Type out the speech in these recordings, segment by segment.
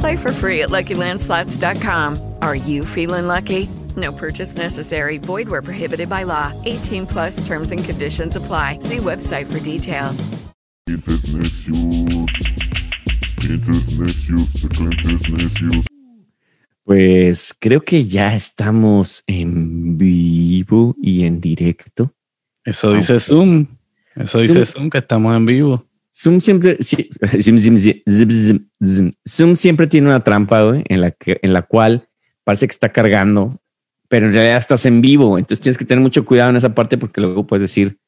Play for free at LuckyLandSlots.com. Are you feeling lucky? No purchase necessary. Void where prohibited by law. 18 plus terms and conditions apply. See website for details. Pues creo que ya estamos en vivo y en directo. Eso dice Zoom. Eso dice Zoom que estamos en vivo. Zoom siempre, sí, Zoom, Zoom, Zoom, siempre tiene una trampa güey, en, la que, en la cual parece que está cargando, pero en realidad estás en vivo. Entonces tienes que tener mucho cuidado en esa parte porque luego puedes decir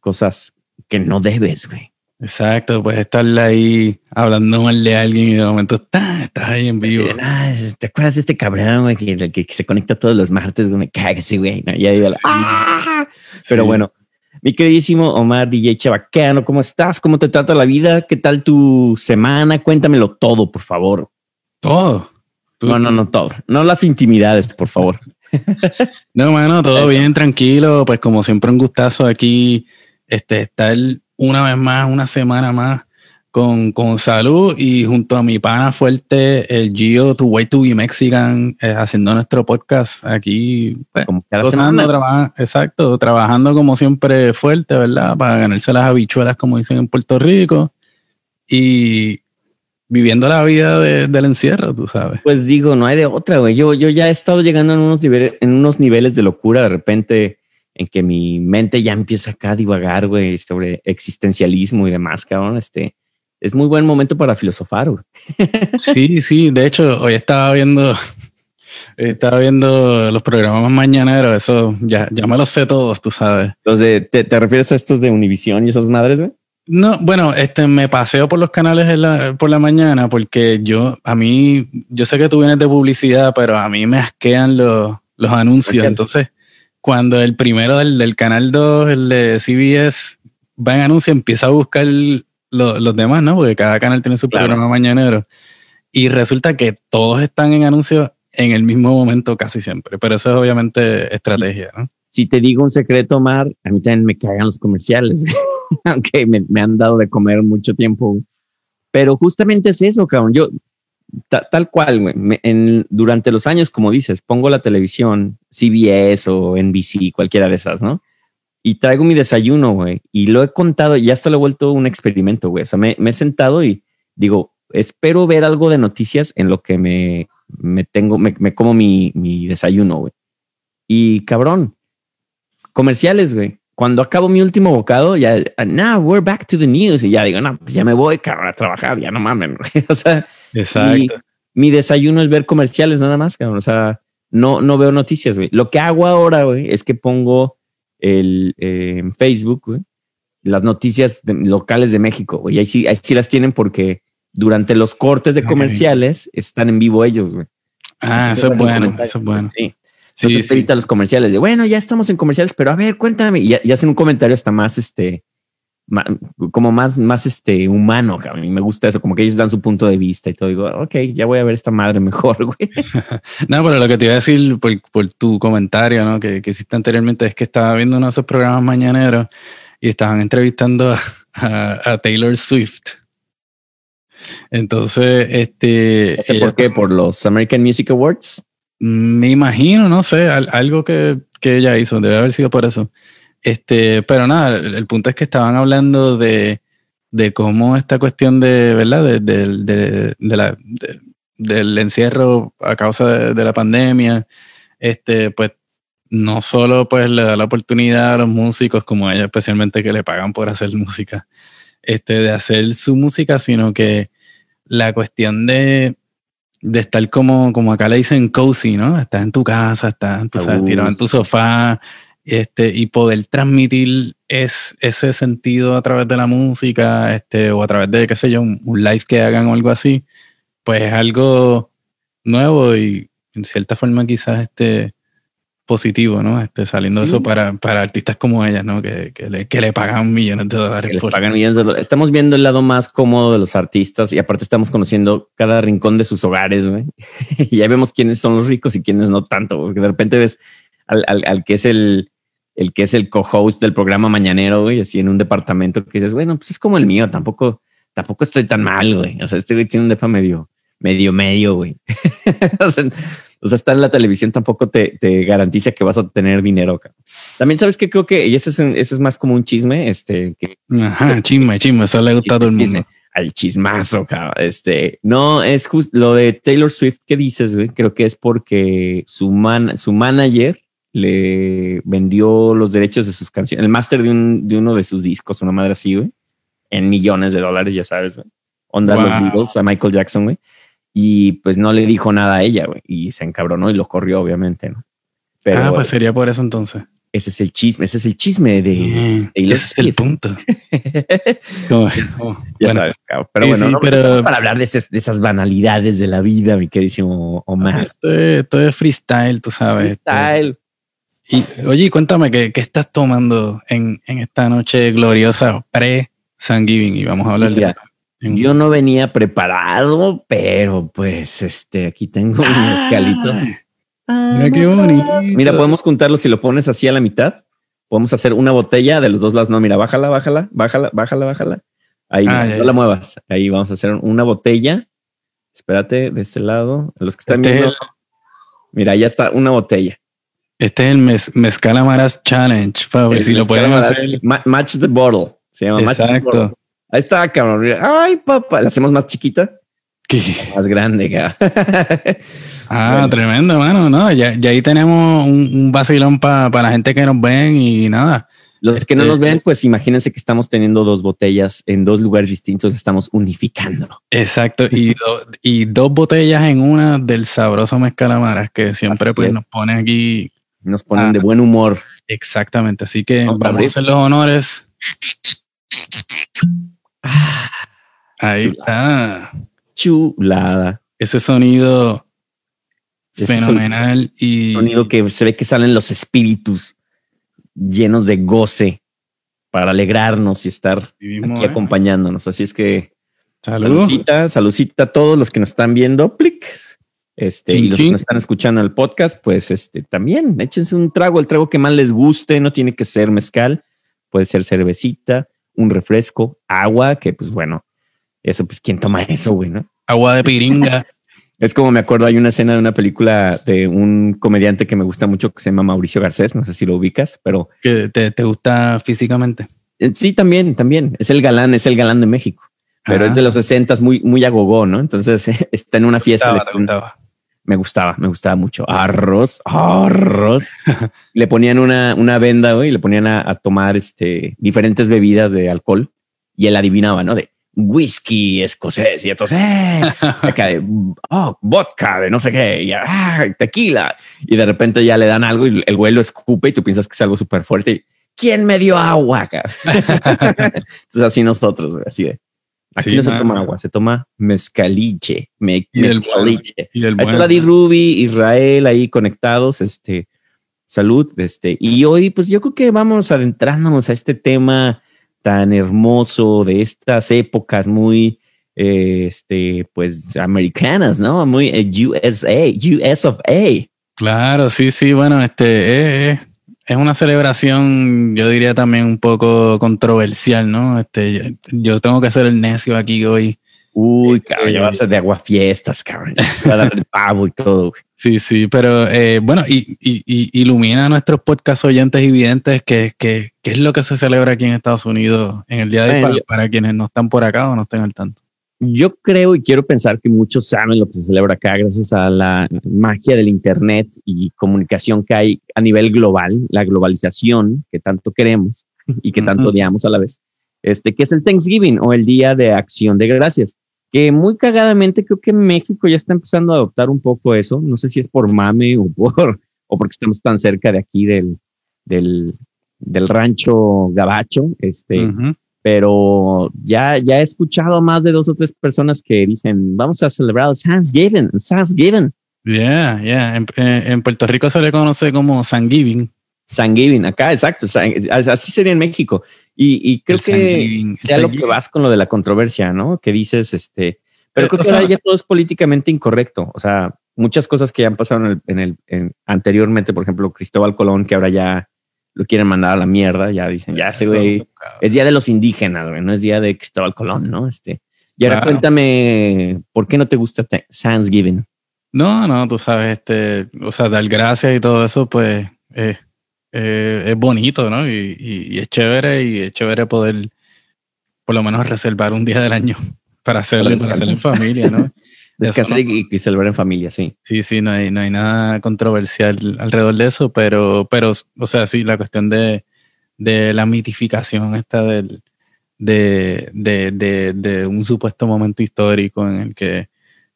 cosas que no debes, güey. Exacto, puedes estar ahí hablando mal de alguien y de momento ¡tá! estás ahí en vivo. Ah, ¿Te acuerdas de este cabrón, güey, que, que, que se conecta todos los martes? Güey, me caga ese güey. ¿no? Y ahí de la- ¡Ah! Pero Sí. bueno, mi queridísimo Omar DJ Chabacano, ¿cómo estás? ¿Cómo te trata la vida? ¿Qué tal tu semana? Cuéntamelo todo, por favor. Todo. Tú- No, no, no todo. No las intimidades, por favor. No, mano, todo bien, tranquilo. Pues como siempre, un gustazo aquí este, estar una vez más, una semana más con, con salud y junto a mi pana fuerte, el Gio, Tu Way to Be Mexican, eh, haciendo nuestro podcast aquí. Pues, gozando, traba- exacto, trabajando como siempre fuerte, ¿verdad? Para ganarse las habichuelas, como dicen en Puerto Rico. Y viviendo la vida de- del encierro, tú sabes. Pues digo, no hay de otra, güey. Yo, yo ya he estado llegando en unos, niveles, en unos niveles de locura de repente en que mi mente ya empieza acá a divagar, güey, sobre existencialismo y demás, cabrón. Este es muy buen momento para filosofar. Sí, sí, de hecho, hoy estaba viendo, estaba viendo los programas mañaneros, eso ya, ya me los sé todos, tú sabes. Los de, ¿te, te refieres a estos de Univisión y esas madres, güey? No, bueno, este me paseo por los canales en la- por la mañana porque yo, a mí, yo sé que tú vienes de publicidad, pero a mí me asquean los, los anuncios. Entonces, cuando el primero del, del canal 2, el de CBS, va en anuncio, empieza a buscar lo- los demás, ¿no? Porque cada canal tiene su Claro. programa mañanero. Y resulta que todos están en anuncios en el mismo momento casi siempre. Pero eso es obviamente estrategia, ¿no? Si te digo un secreto, Omar, a mí también me cagan los comerciales, aunque me, me han dado de comer mucho tiempo. Pero justamente es eso, cabrón. Yo, ta- tal cual, güey. me- en- durante los años, como dices, pongo la televisión, CBS o NBC, cualquiera de esas, ¿no? Y traigo mi desayuno, güey. Y lo he contado, y hasta lo he vuelto un experimento, güey. O sea, me, me he sentado y digo, espero ver algo de noticias en lo que me, me tengo, me, me como mi, mi desayuno, güey. Y cabrón, comerciales, güey. Cuando acabo mi último bocado, ya, now we're back to the news. Y ya digo, no, pues ya me voy, cabrón, a trabajar, ya no mamen. güey. O sea, y mi desayuno es ver comerciales nada más, cabrón. O sea, no, no veo noticias, güey. Lo que hago ahora, güey, es que pongo el, eh, en Facebook, güey, las noticias de- locales de México, güey. Y ahí sí, ahí sí las tienen porque durante los cortes de comerciales están en vivo ellos, güey. Ah, eso es bueno, eso es bueno. Sí. Entonces sí. te evita los comerciales de, bueno, ya estamos en comerciales, pero a ver, cuéntame. Y, y hacen un comentario hasta más, este, como más, más, este, humano, cabrón. Y me gusta eso, como que ellos dan su punto de vista y todo. Digo, ok, ya voy a ver esta madre mejor, güey. No, pero lo que te iba a decir por, por tu comentario, ¿no? Que, que hiciste anteriormente es que estaba viendo uno de esos programas mañaneros y estaban entrevistando a, a, a Taylor Swift. Entonces, este. ¿Ese ella- ¿Por qué? ¿Por los American Music Awards? Me imagino, no sé, al- algo que, que ella hizo, debe haber sido por eso. Este, pero nada, el, el punto es que estaban hablando de, de cómo esta cuestión de, ¿verdad? De, de- de- de la, de- del encierro a causa de, la pandemia, este, pues no solo pues le da la oportunidad a los músicos como ella, especialmente que le pagan por hacer música, este, de hacer su música, sino que la cuestión de, de estar como, como acá le dicen cozy, ¿no? Estás en tu casa, estás, tú sabes, tirado en tu sofá, este, y poder transmitir es, ese sentido a través de la música, este, o a través de, qué sé yo, un, un live que hagan o algo así, pues es algo nuevo y en cierta forma quizás este positivo, ¿no? Este, saliendo Sí. eso para, para artistas como ella, ¿no? Que, que, le, que le pagan millones de dólares que por pagan millones de dólares. Estamos viendo el lado más cómodo de los artistas y aparte estamos conociendo cada rincón de sus hogares, güey. y ya vemos quiénes son los ricos y quiénes no tanto, porque de repente ves al, al- al que es el, el que es el co-host del programa mañanero, güey, así en un departamento que dices, bueno, pues es como el mío, tampoco, tampoco estoy tan mal, güey. O sea, este güey tiene un depa medio, medio, medio, güey. o, sea, o sea, estar en la televisión tampoco te, te garantiza que vas a tener dinero. cabrón. También sabes que creo que, y ese es, ese es más como un chisme, este, que Ajá, chisme, chisme, eso le gusta a todo el mundo. al chismazo, cabrón. Este, no, es justo lo de Taylor Swift que dices, güey. Creo que es porque su man, su manager le vendió los derechos de sus canciones, el máster de, un, de uno de sus discos, una madre así, güey, en millones de dólares, ya sabes, güey. Onda los. Beatles a Michael Jackson, güey. Y pues no le dijo nada a ella, güey. Y se encabronó y lo corrió, obviamente, ¿no? Pero ah, pues sería por eso entonces. ese es el chisme, ese es el chisme de Taylor ese es el punto. Ya bueno, sabes, cabrón. Pero sí, bueno, no, pero- para hablar de esas, de esas banalidades de la vida, mi queridísimo Omar. esto es, freestyle, tú sabes. Freestyle. Y, oye, cuéntame, ¿qué, qué estás tomando en, en esta noche gloriosa pre-Thanksgiving? Y vamos a hablar Mira, de eso. En- Yo no venía preparado, pero pues este, aquí tengo un mezcalito. Mira qué bonito. Mira, podemos juntarlo si lo pones así a la mitad. Podemos hacer una botella de los dos lados. No, mira, bájala, bájala, bájala, bájala, bájala. Ahí, Ah, no la muevas. Ahí vamos a hacer una botella. Espérate, de este lado. Los que están Este es viendo. Mira, ya está una botella. Este es el mez, Mezcal Amaras Challenge, Fabi, si lo pueden hacer. Ma- Match the bottle. Se llama Match the Exacto. bottle. Ahí está, cabrón. Ay, papá. La hacemos más chiquita, ¿Qué? más grande, cabrón. Ah, Bueno. tremendo, mano. No, ya, ya ahí tenemos un, un vacilón para la gente que nos ven y nada. Los que no Este- nos ven, pues imagínense que estamos teniendo dos botellas en dos lugares distintos. Estamos unificando. Exacto. Y, do- y dos botellas en una del sabroso Mezcal Amaras que siempre pues es. nos pone aquí. Nos ponen Ah. de buen humor. Exactamente. Así que Vamos vamos, a hacer los honores. Ahí Chulada. está. Chulada. Ese sonido Ese fenomenal y Sonido que se ve que salen los espíritus llenos de goce para alegrarnos y estar aquí ¿eh? acompañándonos. Así es que Salud. saludcita, saludcita a todos los que nos están viendo. Plics. Este, y los que nos están escuchando el podcast, pues este también échense un trago, el trago que más les guste, no tiene que ser mezcal, puede ser cervecita, un refresco, agua, que pues bueno, eso pues quién toma eso, güey, ¿no? Agua de piringa. Es como me acuerdo, hay una escena de una película de un comediante que me gusta mucho que se llama Mauricio Garcés, no sé si lo ubicas, pero que te, te gusta físicamente. eh, sí, también, también, es el galán, es el galán de México, pero Ah. es de los 60 muy, muy agogó, ¿no? Entonces está en una fiesta, Gustaba, están-. Me gustaba, me gustaba mucho. Arroz, arroz. le ponían una, una venda, y le ponían a, a tomar este, diferentes bebidas de alcohol y él adivinaba, ¿no? De whisky escocés y entonces, eh, acá de, oh, vodka de no sé qué, y ah, tequila. Y de repente ya le dan algo y el güey lo escupe y tú piensas que es algo súper fuerte. y, ¿Quién me dio agua? cabrón?" Entonces así nosotros, así de. Aquí Sí, no se toma agua, se toma mezcaliche. me- Y el bueno, mezcaliche. y el Ahí está la Di Ruby, Israel ahí conectados, este, salud, este, y hoy pues yo creo que vamos adentrándonos a este tema tan hermoso de estas épocas muy, eh, este, pues americanas, ¿no? Muy eh, USA, US of A. Claro, sí, sí, bueno, este, eh, eh, es una celebración, yo diría también un poco controversial, ¿no? Este, yo, tengo que ser el necio aquí hoy. Uy, cabrón, ya vas a de agua fiestas, cabrón. Va a dar el pavo y todo. Sí, sí, pero eh, bueno, y, y, ilumina a nuestros podcast oyentes y videntes que, que, es lo que se celebra aquí en Estados Unidos en el día de hoy para, quienes no están por acá o no estén al tanto. Yo creo y quiero pensar que muchos saben lo que se celebra acá gracias a la magia del Internet y comunicación que hay a nivel global, la globalización que tanto queremos y que tanto odiamos a la vez, este, que es el Thanksgiving o el Día de Acción de Gracias, que muy cagadamente creo que México ya está empezando a adoptar un poco eso, no sé si es por mame o, por, o porque estamos tan cerca de aquí del, del, del rancho gabacho, este, pero ya, ya he escuchado a más de dos o tres personas que dicen, vamos a celebrar el Thanksgiving, Thanksgiving. Yeah, yeah. En, en, Puerto Rico se le conoce como Thanksgiving. Thanksgiving, acá, exacto. Así sería en México. Y, y creo que sea lo que vas con lo de la controversia, ¿no? Que dices, este, pero eh, creo que ahora ya todo es políticamente incorrecto. O sea, muchas cosas que ya han pasado en el, en el anteriormente, por ejemplo, Cristóbal Colón, que ahora ya lo quieren mandar a la mierda, ya dicen, ya ese güey, es día de los indígenas, güey, no es día de Cristóbal Colón, ¿no? Este, y ahora cuéntame, ¿por qué no te gusta Thanksgiving? No, no, tú sabes, este, o sea, dar gracias y todo eso, pues, eh, es bonito, ¿no? Y, y, es chévere, y es chévere poder, por lo menos, reservar un día del año para hacerlo, para hacerlo en familia, ¿no? Descansar y, celebrar en familia, sí. Sí, sí, no hay, no hay nada controversial alrededor de eso, pero, pero, o sea, sí, la cuestión de, de la mitificación esta del, de, de, de, de, un supuesto momento histórico en el que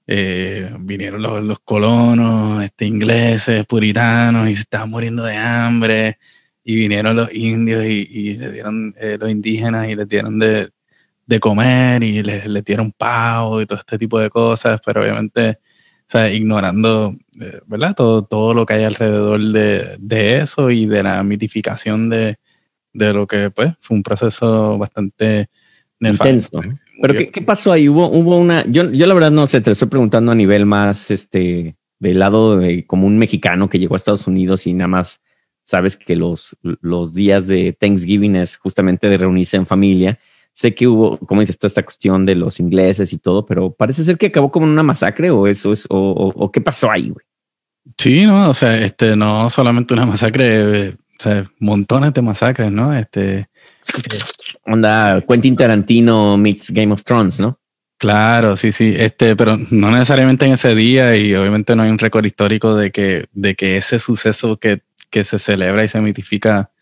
eh, vinieron los, los, colonos este, ingleses, puritanos, y se estaban muriendo de hambre, y vinieron los indios y, y le dieron, eh, los indígenas y les dieron de, de comer y le, le dieron pavo y todo este tipo de cosas, pero obviamente, o sea, ignorando, eh, ¿verdad? Todo, todo lo que hay alrededor de, de eso y de la mitificación de, de, lo que, pues, fue un proceso bastante nefasto. Pero ¿qué, ¿qué, pasó ahí? Hubo, hubo una, yo, yo la verdad no sé, te lo estoy preguntando a nivel más, este, del lado de como un mexicano que llegó a Estados Unidos y nada más sabes que los, los días de Thanksgiving es justamente de reunirse en familia Sé que hubo, como dices, toda esta cuestión de los ingleses y todo, pero parece ser que acabó como una masacre o eso es, o, qué pasó ahí, güey. Sí, no, o sea, este, no solamente una masacre, o sea, montones de masacres, ¿no? Este. Onda, Quentin Tarantino meets Game of Thrones, ¿no? Claro, sí, sí, este, pero no necesariamente en ese día y obviamente no hay un récord histórico de que, de que ese suceso que, que se celebra y se mitifica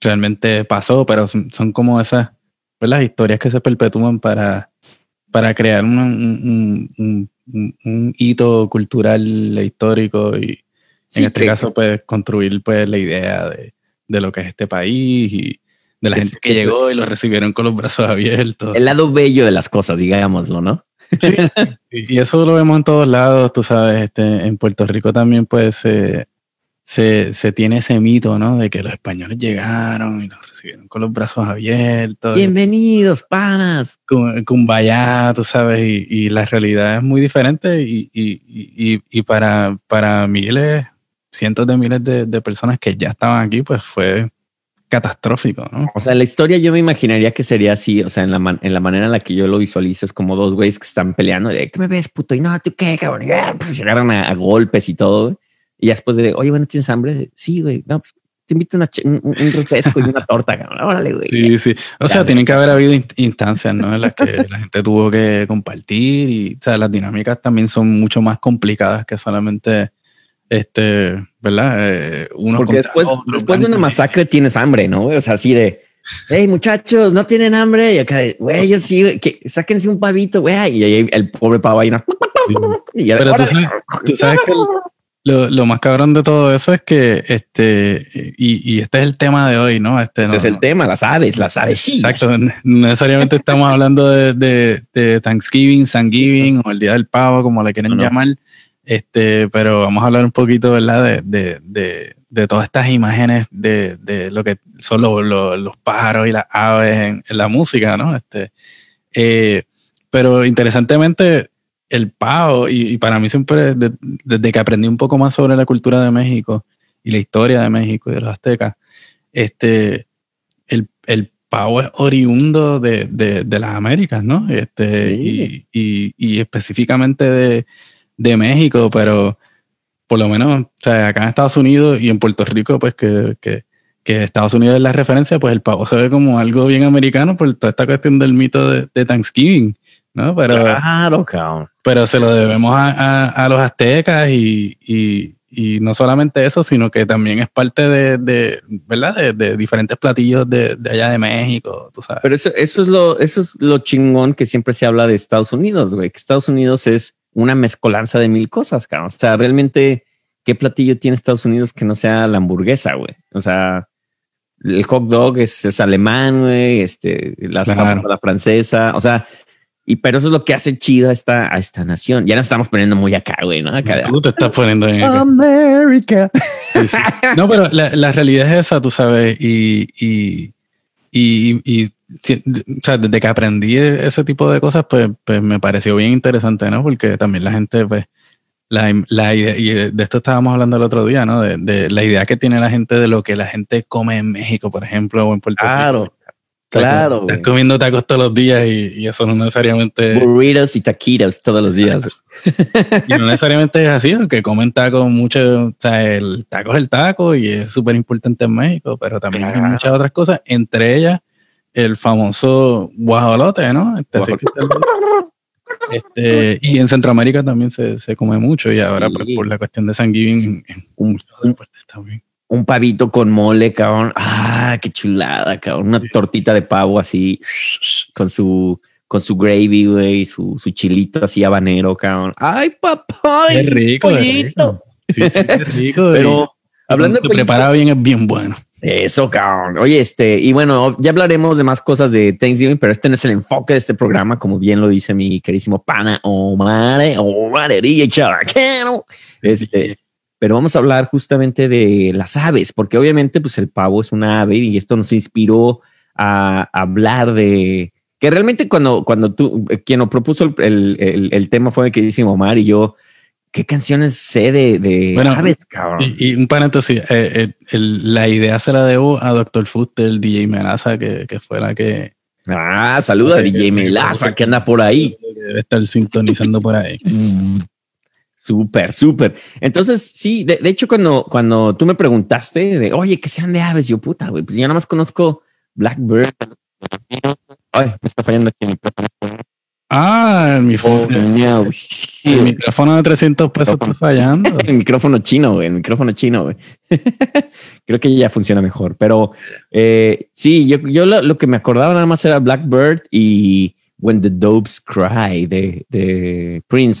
realmente pasó, pero son como esas pues, las historias que se perpetúan para, para crear un, un, un, hito cultural e histórico y en este caso pues construir pues la idea de, de, lo que es este país y de la gente que llegó y lo recibieron con los brazos abiertos. El lado bello de las cosas, digámoslo, ¿no? Sí, y eso lo vemos en todos lados, tú sabes, este, en Puerto Rico también pues eh, se, se, tiene ese mito, ¿no? De que los españoles llegaron y los recibieron con los brazos abiertos. Bienvenidos, panas. Vaya, tú sabes, y, y, la realidad es muy diferente y, y, y, para, para miles, cientos de miles de, de, personas que ya estaban aquí, pues fue catastrófico, ¿no? O sea, la historia yo me imaginaría que sería así, o sea, en la, en la manera en la que yo lo visualizo es como dos güeyes que están peleando de, ¿qué me ves, puto? Y no, ¿tú qué, cabrón? Y, ah, pues se agarran a, a golpes y todo, y después de, oye, bueno, ¿tienes hambre? Sí, güey. No, pues te invito una, un, un, refresco y una torta, cabrón. Órale, güey. Sí, sí. O sea, tienen que haber habido instancias, ¿no? En las que la gente tuvo que compartir y, o sea, las dinámicas también son mucho más complicadas que solamente, este, ¿verdad? Eh, uno Porque después, después de una masacre tienes hambre, ¿no? O sea, así de, hey, muchachos, no tienen hambre. Y acá, güey, yo sí, que sáquense un pavito, güey. Y ahí el pobre pavo ahí, y ya, Pero tú sabes, tú sabes que lo, lo, más cabrón de todo eso es que, este, y, y este es el tema de hoy, ¿no? Este, este es el tema, las aves, las aves, sí. Exacto, no necesariamente estamos hablando de, de, de, Thanksgiving, Thanksgiving o el Día del Pavo, como le quieren llamar, este, pero vamos a hablar un poquito, ¿verdad? De, de, de todas estas imágenes de, de lo que son los, los, los pájaros y las aves en, en, la música, ¿no? Este, eh, pero interesantemente, el pavo, y, para mí siempre, desde que aprendí un poco más sobre la cultura de México y la historia de México y de los aztecas, este, el, el pavo es oriundo de, de, de, las Américas, ¿no? Este, Sí. y, y, y específicamente de, de México, pero por lo menos, o sea, acá en Estados Unidos y en Puerto Rico, pues que, que, que Estados Unidos es la referencia, pues el pavo se ve como algo bien americano por toda esta cuestión del mito de, de Thanksgiving, ¿no? Pero, Claro, cabrón. pero se lo debemos a, a, a los aztecas y, y, y no solamente eso, sino que también es parte de, de ¿verdad? De, de diferentes platillos de, de allá de México, tú sabes. Pero eso, eso es lo, eso es lo chingón que siempre se habla de Estados Unidos, güey. Que Estados Unidos es una mezcolanza de mil cosas, cabrón. O sea, realmente, ¿qué platillo tiene Estados Unidos que no sea la hamburguesa, güey? O sea, el hot dog es, es alemán, güey. Este, las Claro. papas a la francesa. O sea, y pero eso es lo que hace chido a esta, a esta nación. Ya nos estamos poniendo muy acá, güey, ¿no? Acá Tú te estás poniendo en América. Sí, sí. No, pero la, la realidad es esa, tú sabes, y, y, y, y- o sea, desde que aprendí ese tipo de cosas, pues, pues me pareció bien interesante, ¿no? Porque también la gente, pues, la, la idea, y de esto estábamos hablando el otro día, ¿no? De, de la idea que tiene la gente de lo que la gente come en México, por ejemplo, o en Puerto Rico. Claro, O sea, que claro. Estás comiendo tacos todos los días y, y eso no necesariamente, Burritos y taquitos todos los días. y no necesariamente es así, porque comen tacos mucho, o sea, el taco es el taco y es súper importante en México, pero también hay muchas otras cosas, entre ellas el famoso guajolote, ¿no? Este, este, y en Centroamérica también se, se come mucho y ahora pues, Sí. por la cuestión de San Giving en Un, muchos un- deportes también. Un pavito con mole, cabrón. Ah, qué chulada, cabrón. Una tortita de pavo así con su con su gravy, güey, su, su chilito así habanero, cabrón. Ay, papá. Es rico, es rico. Sí, sí, es rico. Pero hablando de pollito, preparado bien es bien bueno. eso, cabrón. Oye, este, y bueno, ya hablaremos de más cosas de Thanksgiving, pero este no es el enfoque de este programa, como bien lo dice mi querísimo pana Omar, Omar Erilla Chabacano. Este, pero vamos a hablar justamente de las aves, porque obviamente pues el pavo es una ave y esto nos inspiró a hablar de que realmente cuando, cuando tú, eh, quien nos propuso el, el, el- el tema fue el que dice Omar y yo, ¿qué canciones sé de, de Bueno, aves, cabrón? Y, y un paréntesis, eh, eh, la idea se la debo a Dr. Fuster, el DJ Melaza, que, que fue la que ah, saluda a DJ Melaza que anda por ahí. debe estar sintonizando por ahí. Súper, súper. Entonces, sí, de, de hecho, cuando, cuando tú me preguntaste de, oye, que sean de aves, yo puta, güey, pues yo nada más conozco Blackbird. Ay, me está fallando aquí el micrófono. Ah, el, micrófono- no, el micrófono de 300 pesos está fallando. El micrófono chino, güey, el micrófono chino, güey. Creo que ya funciona mejor, pero eh, sí, yo, yo lo, lo que me acordaba nada más era Blackbird y When the Doves Cry de, de Prince.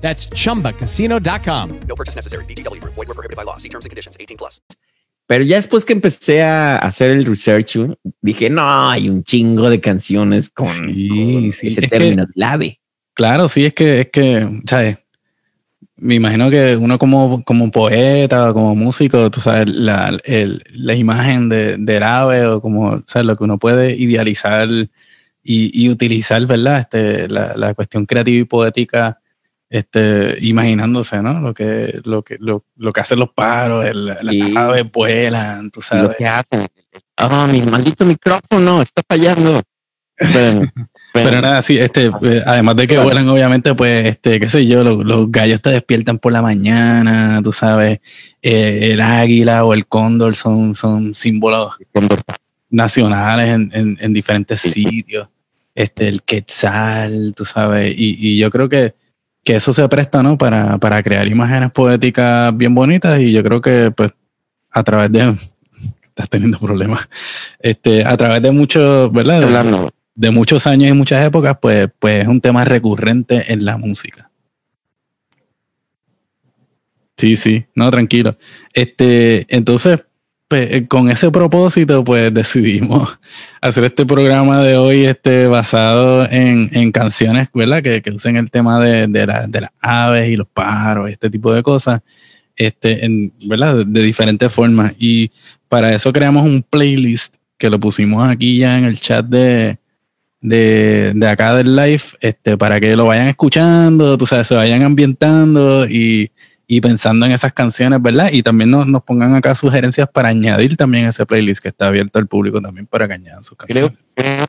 That's chumbacasino.com. No purchase necessary. VGW Group. Void were prohibited by law. See terms and conditions. 18 plus. Pero ya después que empecé a hacer el research, dije, no, hay un chingo de canciones con, Sí, con sí, ese es término. Claro, sí, es que, es que, ¿sabes? Me imagino que uno como, como poeta o como músico, tú sabes, la, el- la imagen de, del ave o como, ¿sabes? Lo que uno puede idealizar y, y utilizar, ¿verdad? Este, la, la cuestión creativa y poética, este, imaginándose, ¿no? Lo que, lo que, lo, lo que hacen los pájaros, el- las aves vuelan, tú Lo sabes. que hacen. Ah, mi maldito micrófono está fallando. Pero espérenme. nada, sí, este, eh, además de que vuelan, obviamente, pues, este, qué sé yo, los, los gallos te despiertan por la mañana, tú sabes, eh, el águila o el cóndor son, son símbolos nacionales en, en- en diferentes Sí. sitios. Este, el quetzal, tú sabes, y, y yo creo que, que eso se presta, ¿no? Para, para crear imágenes poéticas bien bonitas y yo creo que, pues, a través de, estás teniendo problemas, este, a través de muchos, ¿verdad? Hablando. de muchos años y muchas épocas, pues, pues es un tema recurrente en la música. Sí, sí, no, tranquilo. Este, entonces, pues, eh, con ese propósito, pues decidimos hacer este programa de hoy, este, basado en, en canciones, ¿verdad? Que, que usen el tema de, de, de las aves y los pájaros, este tipo de cosas, este, ¿verdad? De, de diferentes formas. Y para eso creamos un playlist que lo pusimos aquí ya en el chat de, de, de acá del live, este, para que lo vayan escuchando, tú sabes, se vayan ambientando y, y pensando en esas canciones, ¿verdad? Y también nos, nos pongan acá sugerencias para añadir también ese playlist que está abierto al público también para que añadan sus canciones. creo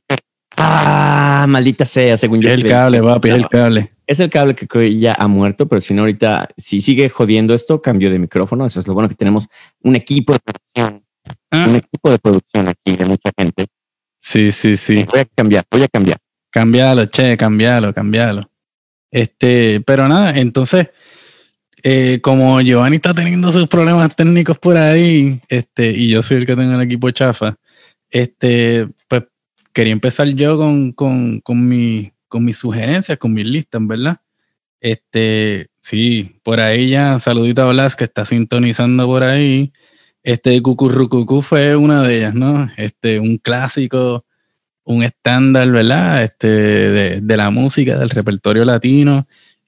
Ah, maldita sea, según yo. Es el cable, papi, es el cable. Es el cable que creo que ya ha muerto, pero si no ahorita, si sigue jodiendo esto, cambio de micrófono. Eso es lo bueno que tenemos un equipo de producción, Ah, un equipo de producción aquí de mucha gente. sí, sí, sí. Voy a cambiar, voy a cambiar. Cambialo, che, cambialo, cambialo. Este, pero nada, entonces, eh, como Giovanni está teniendo sus problemas técnicos por ahí, este, y yo soy el que tengo el equipo chafa, este, pues quería empezar yo con, con, con, mi, con mis sugerencias, con mis listas, ¿verdad? Este, sí, por ahí ya, saludito a Blas que está sintonizando por ahí. Este, Cucurrucucú fue una de ellas, ¿no? Este, un clásico un estándar, ¿verdad? Este, de, de la música, del repertorio latino.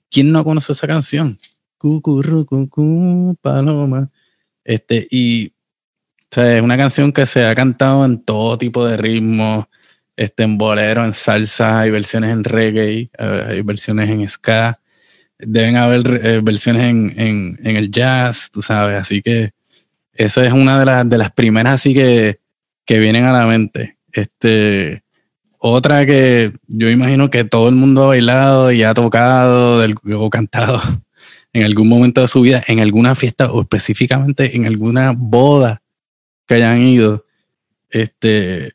¿Quién no conoce esa canción? Cucurrucucú, paloma. Este, y o sea, es una canción que se ha cantado en todo tipo de ritmos, este, en bolero, en salsa, hay versiones en reggae, eh, hay versiones en ska, deben haber eh, versiones en, en, el jazz, tú sabes, así que esa es una de las, de las primeras así que, que vienen a la mente. Este, otra que yo imagino que todo el mundo ha bailado y ha tocado o cantado en algún momento de su vida, en alguna fiesta o específicamente en alguna boda que hayan ido, este,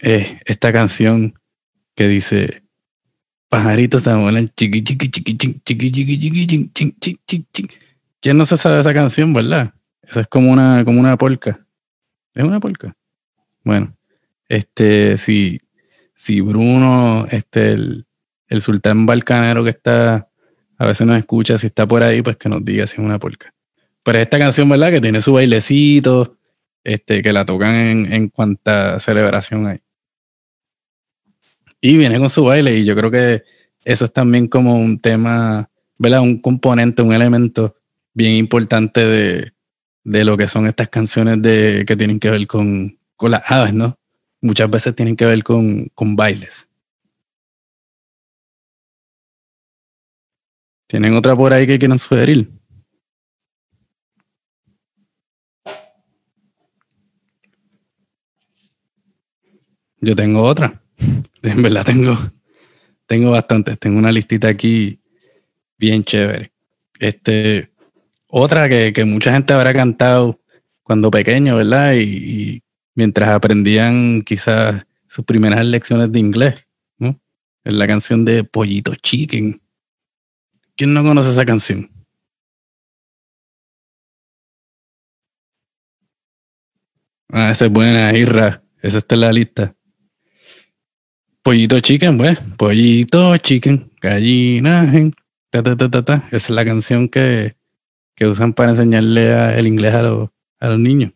es esta canción que dice pajaritos se vuelan chiqui chiqui chiqui chiqui chiqui chiqui chiqui chin, chin, chin. ¿Quién no se sabe esa canción, verdad? Esa es como una, como una polka. ¿Es una polka? Bueno, este, si, si Bruno, este, el, el sultán balcanero que está, a veces nos escucha, si está por ahí, pues que nos diga si es una polka. Pero esta canción, ¿verdad? Que tiene su bailecito, este, que la tocan en, en cuanta celebración hay. Y viene con su baile, y yo creo que eso es también como un tema, ¿verdad? Un componente, un elemento bien importante de, de lo que son estas canciones de, que tienen que ver con, con las aves, ¿no? Muchas veces tienen que ver con, con bailes. ¿Tienen otra por ahí que quieran sugerir? Yo tengo otra. En verdad tengo, tengo bastantes. Tengo una listita aquí bien chévere. Este, otra que, que mucha gente habrá cantado cuando pequeño, ¿verdad? Y, y mientras aprendían quizás sus primeras lecciones de inglés, ¿no? Es la canción de Pollito Chicken. ¿Quién no conoce esa canción? Ah, esa es buena, Irra. Esa está en la lista. Pollito Chicken, pues. Pollito Chicken, gallina. en- Ta, ta, ta, ta, ta. Esa es la canción que, que usan para enseñarle a- el inglés a los niños.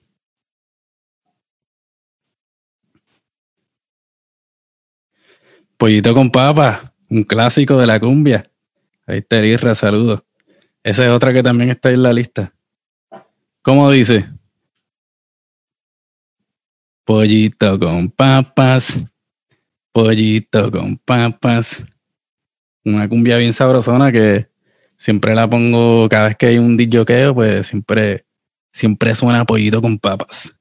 Pollito con papa, un clásico de la cumbia. Ahí está el Irra, saludos. Esa es otra que también está en la lista. ¿Cómo dice? Pollito con papas. Pollito con papas. Una cumbia bien sabrosona que siempre la pongo cada vez que hay un disjoqueo, pues siempre, siempre suena pollito con papas.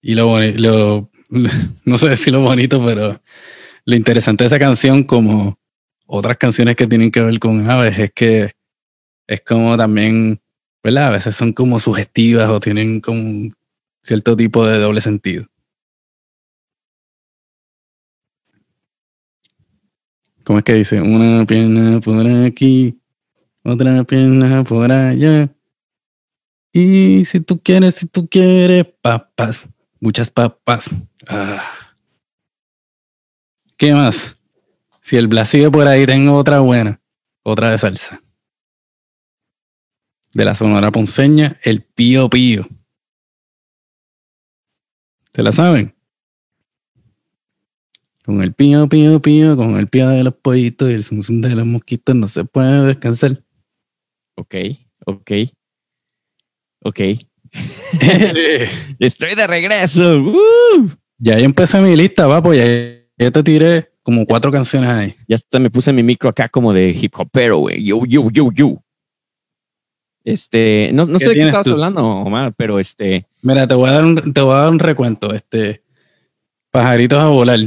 Y lo, boni- lo no sé decir lo bonito, pero lo interesante de esa canción, como otras canciones que tienen que ver con aves, es que es como también, ¿verdad? A veces son como sugestivas o tienen como cierto tipo de doble sentido. ¿Cómo es que dice? Una pierna por aquí, otra pierna por allá. Y si tú quieres, si tú quieres, papas, muchas papas. Ah. ¿Qué más? Si el Blas sigue por ahí, tengo otra buena, otra de salsa. De la Sonora Ponceña, el Pío Pío. ¿Se la saben? Con el pío, pío, pío, con el pío de los pollitos y el zum zum de los mosquitos no se puede descansar. Ok, ok. Ok. Estoy de regreso. ¡Uh! ya yo empecé mi lista, va, pues ya, ya te tiré como cuatro canciones ahí. Ya hasta me puse mi micro acá como de hip hopero, güey. Yo, yo, yo, yo. Este, no, no ¿Qué sé de qué estabas tú? hablando, Omar, pero este, Mira, te voy a dar un, te voy a dar un recuento. Este, pajaritos a volar.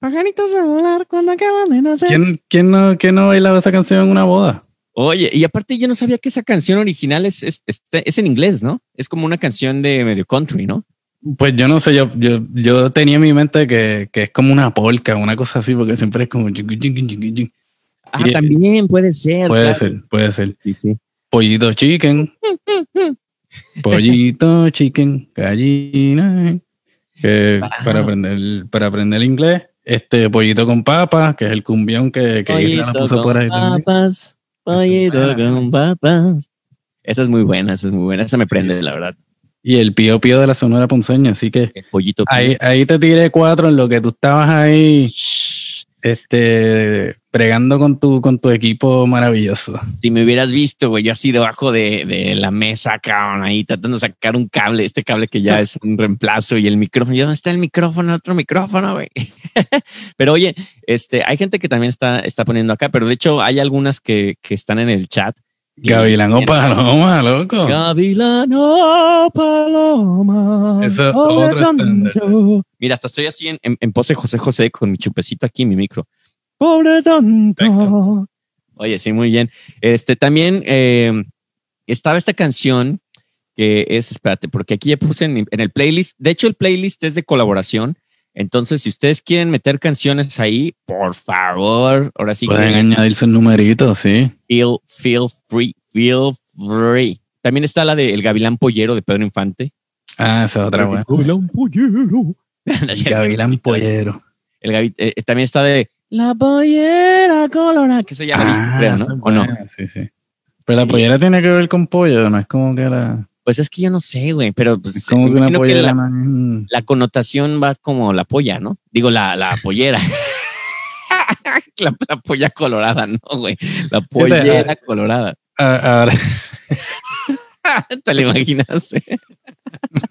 pajaritos a volar cuando acaban de nacer. ¿Quién, quién no, quién no bailaba esa canción en una boda? Oye, y aparte yo no sabía que esa canción original es, es, es, es en inglés, ¿no? Es como una canción de medio country, ¿no? Pues yo no sé, yo, yo, yo tenía en mi mente que, que es como una polka, una cosa así, porque siempre es como. Ah, Y- también puede ser. Puede claro. ser, puede ser. Sí, sí. Pollito chicken. Pollito chicken, gallina. Que para aprender, para aprender inglés, este pollito con papas, que es el cumbión que, que Isra la puso por ahí. también. papas, pollito con papas. Esa es muy buena, esa es muy buena. Esa me prende, la verdad. Y el pío pío de la Sonora Ponceña, así que El pollito. ahí, ahí te tiré cuatro en lo que tú estabas ahí, este, pregando con tu, con tu equipo maravilloso. Si me hubieras visto, güey, yo así debajo de, de la mesa, cabrón, ahí tratando de sacar un cable, este cable que ya es un reemplazo y el micrófono. ¿dónde está el micrófono? Otro micrófono, güey. pero oye, este, hay gente que también está, está poniendo acá, pero de hecho hay algunas que, que están en el chat. Gavilán o Paloma, loco. Gavilano Paloma. Eso otro estándar. tanto. Mira, hasta estoy así en, en, en pose José José con mi chupecito aquí en mi micro. Pobre tanto. Oye, sí, muy bien. Este también eh, estaba esta canción que es, espérate, porque aquí ya puse en, en el playlist. De hecho, el playlist es de colaboración. Entonces, si ustedes quieren meter canciones ahí, por favor, ahora sí Pueden que añadirse el numerito, sí. feel, feel free, feel free. También está la de El Gavilán Pollero de Pedro Infante. Ah, esa es otra buena. Gavilán Pollero. Gavilán Pollero. El gavi- eh, también está de La Pollera Colorada, que eso ya la viste, creo, Ah, ¿no? ¿O no? Sí, sí. Pero la Sí. pollera tiene que ver con pollo, no es como que la. Pues es que yo no sé, güey, pero pues, Es como una pollera. la, no- la connotación va como la polla, ¿no? Digo, la, la pollera. la, la polla colorada, ¿no, güey? La pollera colorada. Ah, Ahora, ¿Te lo imaginas?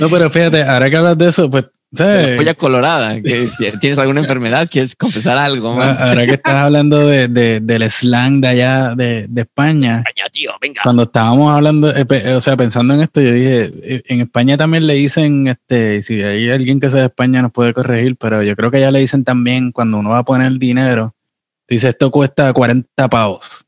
no, pero fíjate, ahora que hablas de eso, pues, La ¿sabes? polla colorada. ¿Qué- ¿Tienes alguna enfermedad? ¿Quieres confesar algo? Ah, man? Ahora que estás hablando de, de- del slang de allá de, de España, Caña, tío, venga. cuando estábamos hablando, eh, o sea, pensando en esto, yo dije, eh, en España también le dicen, este, si hay alguien que sea de España nos puede corregir, pero yo creo que ya le dicen también cuando uno va a poner dinero, dice esto cuesta 40 pavos,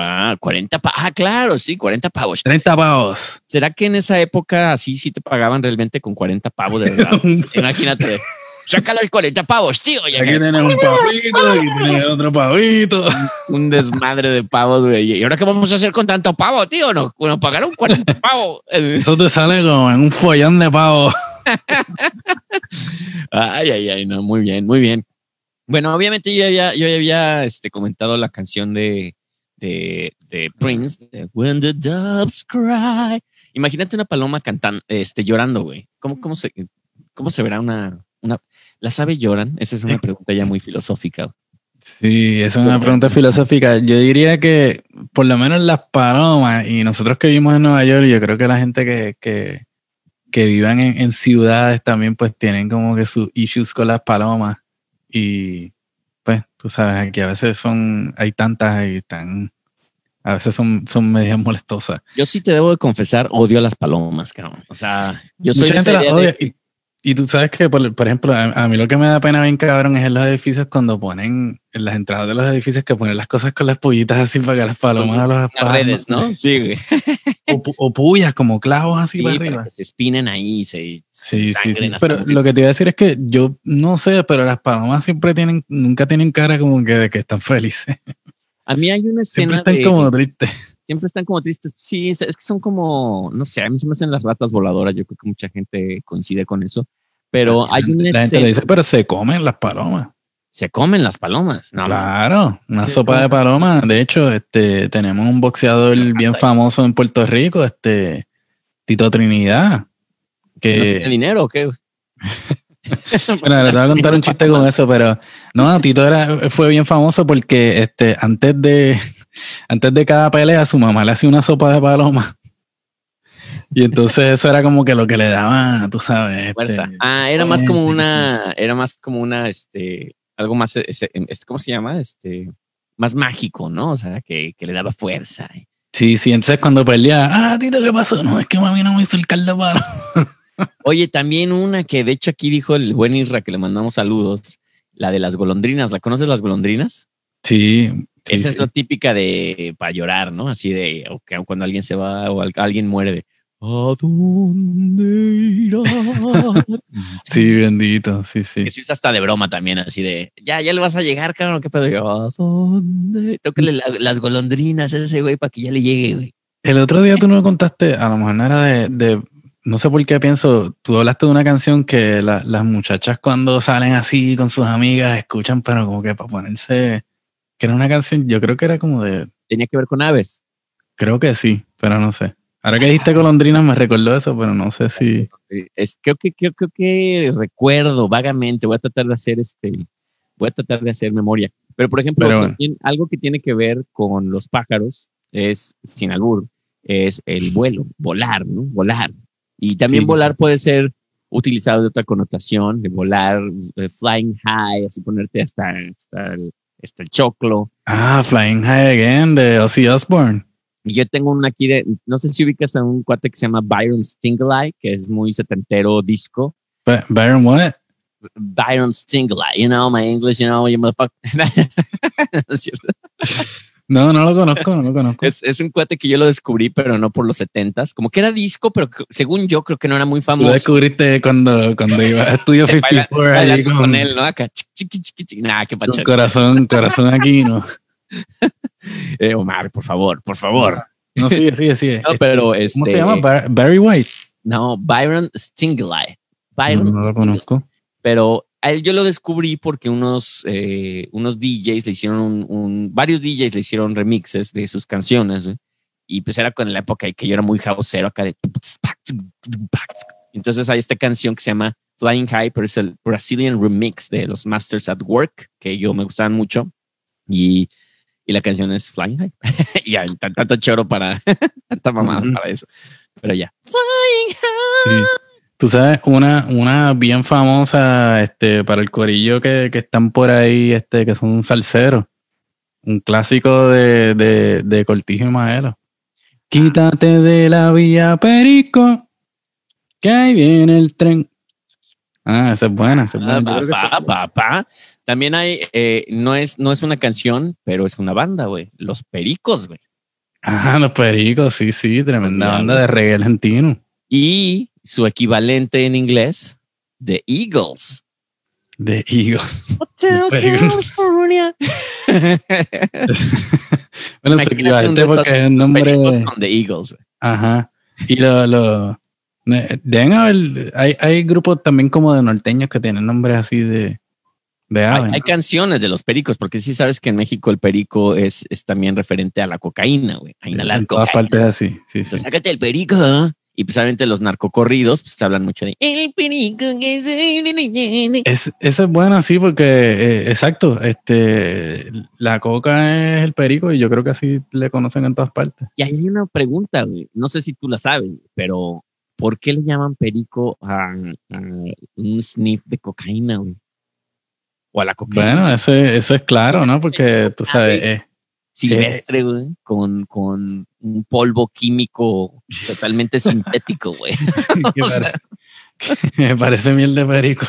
Ah, 40 pavos. Ah, claro, sí, 40 pavos. 30 pavos. ¿Será que en esa época así sí te pagaban realmente con 40 pavos de verdad? Imagínate. Sácalo los 40 pavos, tío. y Aquí tienes un pavito, aquí tienes otro pavito. Un desmadre de pavos, güey. ¿Y ahora qué vamos a hacer con tanto pavo, tío? Nos, nos pagaron 40 pavos. Eso te sale como en un follón de pavos. Ay, ay, ay, no, muy bien, muy bien. Bueno, obviamente yo ya había, yo había este, comentado la canción de, de, de Prince, de When the Doves Cry. Imagínate una paloma cantando, este, llorando, güey. ¿Cómo, cómo, se, ¿Cómo se verá una, una... ¿Las aves lloran? Esa es una pregunta ya muy filosófica. Sí, esa es una pregunta filosófica. Yo diría que por lo menos las palomas y nosotros que vivimos en Nueva York, yo creo que la gente que, que, que vivan en, en ciudades también pues tienen como que sus issues con las palomas y tú sabes que a veces son, hay tantas y están, a veces son, son medias molestosas. Yo sí te debo de confesar, odio a las palomas, cabrón. O sea, yo soy Mucha gente las y, y tú sabes que, por, por ejemplo, a, a mí lo que me da pena bien cabrón es en los edificios cuando ponen, en las entradas de los edificios que ponen las cosas con las pullitas así para que las palomas los las redes, ¿no? Sí, güey. O, o pullas como clavos así Sí, para para arriba. que se espinen ahí se Sí, sí, sí. Pero lo que te iba a decir es que yo no sé, pero las palomas siempre tienen, nunca tienen cara como que de que están felices. A mí hay una Siempre escena están de, como tristes. Siempre están como tristes. Sí, es, es que son como, no sé, a mí se me hacen las ratas voladoras. Yo creo que mucha gente coincide con eso. Pero hay una La gente le dice, pero se comen las palomas. se comen las palomas. No, Claro, una Sí, sopa de paloma. De hecho, este, tenemos un boxeador bien famoso en Puerto Rico, este Tito Trinidad. ¿no tiene Que, dinero o qué? bueno, les voy a contar un chiste con eso, pero no, Tito era, fue bien famoso porque este, antes de, antes de cada pelea, su mamá le hacía una sopa de paloma. Y entonces eso era como que lo que le daba, tú sabes. este, Fuerza. Ah, era más como una, era más como una, este, algo más, este, ¿cómo se llama? Este, más mágico, ¿no? O sea, que, que le daba fuerza. Sí, sí, entonces cuando peleaba, ah, Tito, ¿qué pasó? No, es que mami no me hizo el caldo de palo. Oye, también una que de hecho aquí dijo el buen Isra que le mandamos saludos, la de las golondrinas. ¿La conoces las golondrinas? Sí. sí, Esa es la típica de para llorar, ¿no? Así de o que cuando alguien se va o al- alguien muere ¿A dónde irá? Sí, bendito, sí, sí. que sí es hasta de broma también, así de ya, ya le vas a llegar, cabrón, qué pedo. Yo, ¿a dónde? Tócale la- las golondrinas a ese güey para que ya le llegue, güey. El otro día tú no contaste, a lo mejor no era de, de- no sé por qué pienso, tú hablaste de una canción que la- las muchachas cuando salen así con sus amigas escuchan, pero como que para ponerse, que era una canción, yo creo que era como de, Tenía que ver con aves. creo que sí, pero no sé. Ahora que dijiste golondrinas me recordó eso, pero no sé si... Es, creo que creo, creo que recuerdo vagamente. Voy a tratar de hacer este, voy a tratar de hacer memoria. Pero por ejemplo, Pero bueno. también algo que tiene que ver con los pájaros es sin albur, es el vuelo, volar, ¿no? Volar. Y también Sí. volar puede ser utilizado de otra connotación, de volar, eh, flying high, así ponerte hasta, hasta, el, hasta el choclo. Ah, Flying High Again de Ozzy Osbourne. Y yo tengo una aquí de, no sé si ubicas a un cuate que se llama Byron Stingley, que es muy setentero disco. Byron what? Byron Stingley, you know, my English, you know, you motherfucker. No es cierto. No, no lo conozco, no lo conozco. Es, es un cuate que yo lo descubrí, pero no por los setentas. Como que era disco, pero que- según yo creo que no era muy Tú lo famoso. descubriste cuando, cuando iba a Estudio Baila- 54 ahí bailando con, con él, ¿no? Acá, chiqui, chiqui, chiqui. Nah, qué con pacha. corazón, corazón aquí, ¿no? Eh, Omar, por favor, por favor. No, sigue, sigue, sigue. No, pero este. ¿Cómo se llama? Bar- Barry White. No, Byron Stingley. No, Byron no lo Stingley. conozco. pero a él yo lo descubrí porque unos, eh, unos DJs le hicieron un, un- varios DJs le hicieron remixes de sus canciones, güey. y pues era con la época en que yo era muy houseero acá de... Entonces hay esta canción que se llama Flying High, pero es el Brazilian remix de los Masters at Work, que yo me gustaban mucho, y, y la canción es Flying High. y tan- tanto choro para, tanta mamada Ujú. para eso, pero ya. Flying High. Sí. Tú sabes, una, una bien famosa este, para el corillo que, que están por ahí, este, que son un salsero. Un clásico de, de, de Cortijo y Maelo. Quítate de la vía Perico, que ahí viene el tren. Ah, esa es buena, esa es buena. Ah, papá, papá. También hay, eh, no, es, no es una canción, pero es una banda, güey. Los Pericos, güey. Ah, los Pericos, sí, sí, tremenda banda de reggae argentino. Y su equivalente en inglés, The Eagles. De Eagles. Hotel. California. Bueno, su equivalente porque es un nombre. Con The Eagles. Ajá. Y lo, lo deben haber, hay, hay grupos también como de norteños que tienen nombres así de, de Hay, aves. hay canciones de los pericos, porque sí sabes que en México el perico es, es también referente a la cocaína, güey. A inhalar en todas cocaína. partes así. Sí, sí. Sácate el perico. ¿eh? Y pues obviamente los narcocorridos, pues hablan mucho de el perico. que se-". Es, eso es bueno, sí, porque, eh, exacto, este, la coca es el perico y yo creo que así le conocen en todas partes. Y hay una pregunta, güey. No sé si tú la sabes, pero ¿por qué le llaman perico a, a un sniff de cocaína, güey? O a la cocaína. Bueno, eso, eso es claro, ¿no? Porque tú sabes, eh, silvestre, güey, con, con un polvo químico totalmente sintético, güey. O sea, me parece miel de perico.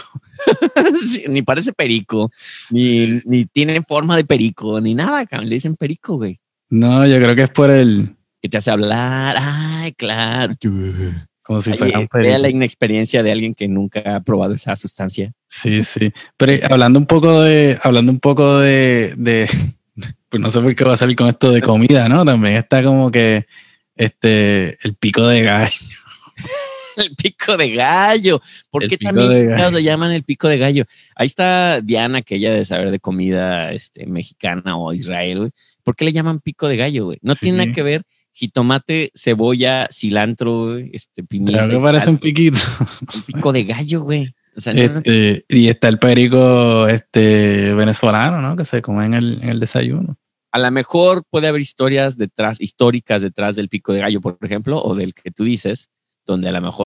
sí, ni parece perico, ni, ni tiene forma de perico, ni nada, cabrón. Le dicen perico, güey. No, yo creo que es por el, Que te hace hablar. Ay, claro. como si fuera un vea la perico. inexperiencia de alguien que nunca ha probado esa sustancia. Sí, sí. Pero eh, hablando un poco de, hablando un poco de, de, pues no sé por qué va a salir con esto de comida, ¿no? También está como que este, el pico de gallo. El pico de gallo. ¿Por El qué también le llaman el pico de gallo? Ahí está Diana, que ella de saber de comida este, mexicana o Israel, güey. ¿Por qué le llaman pico de gallo, güey? No tiene nada que ver jitomate, cebolla, cilantro, güey, este, pimienta. Creo que parece un piquito. Un pico de gallo, güey. O sea, no- Este, y está el perico este, venezolano, ¿no? Que se come en el, en el desayuno. A lo mejor puede haber historias detrás, históricas detrás del pico de gallo, por ejemplo, o del que tú dices, donde a lo mejor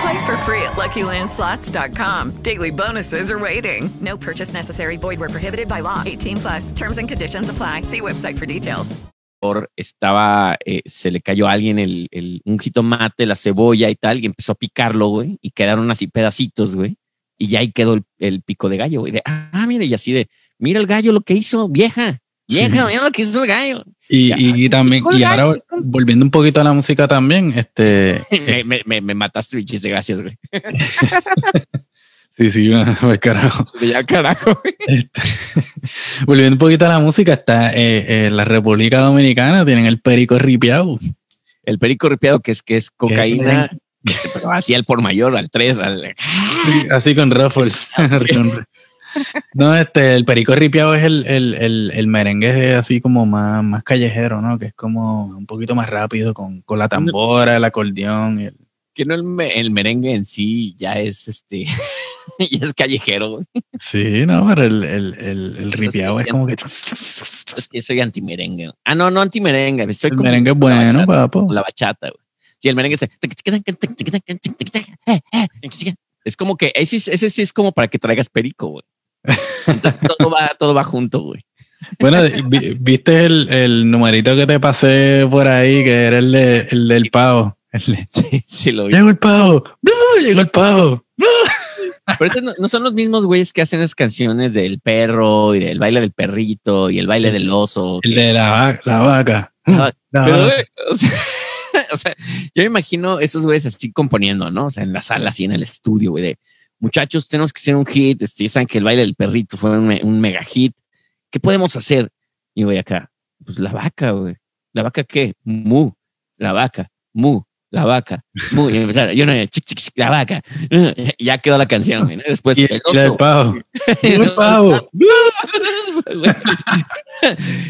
Play for free at LuckyLandSlots.com. Daily bonuses are waiting. No purchase necessary. Void where prohibited by law. 18 plus. Terms and conditions apply. See website for details. estaba, eh, se le cayó a alguien el, el- un jitomate, la cebolla y tal, y empezó a picarlo, güey, y quedaron así pedacitos, güey, y ya ahí quedó el, el pico de gallo, güey, de, ah, mira, y así de, mira el gallo lo que hizo, vieja, vieja, mira lo que hizo el gallo. Y, y, y también, y ahora volviendo un poquito a la música también, este, me, me, me, me mataste, mi chiste, gracias, güey. sí, sí, pues carajo. Ya carajo, güey. Este, volviendo un poquito a la música, está eh, eh, la República Dominicana, tienen el perico ripiado. El perico ripiado, que es, que es cocaína, pero así al por mayor, al 3, al... Así con ruffles. Con- no, este, el perico ripiado es el, el, el, el merengue así como más, más callejero, ¿no? Que es como un poquito más rápido con, con la tambora, el acordeón. el- que no el, me- el merengue en sí ya es, este, ya es callejero. Sí, no, pero el, el, ripiado es como que... Es que soy anti-merengue. Ah, no, no anti-merengue. El como merengue es bueno, papo. La bachata, güey. Sí, el merengue es... Es como que ese, es- ese sí es como para que traigas perico, güey. Entonces, todo va, todo va junto, güey. Bueno, vi- viste el, el numerito que te pasé por ahí, que era el, de, el del pavo. El de, Sí, sí lo vi. llegó el pavo, llegó el pavo. Pero estos no, no son los mismos güeyes que hacen las canciones del perro y del baile del perrito y el baile del oso. El que- de la, va- la vaca. La Pero, vaca. güey, o, sea, o sea, yo me imagino esos güeyes así componiendo, ¿no? O sea, en la sala, así en el estudio, güey, de muchachos, tenemos que hacer un hit. Si saben que el baile del perrito fue un, un mega hit, ¿qué podemos hacer? Y voy acá, pues la vaca, güey. ¿La vaca qué? Mu, la vaca, mu, la vaca, mu. Y claro, yo no, chic, chic, chic, la vaca. Y ya quedó la canción, güey. ¿no? Después Y el oso. pavo. El pavo.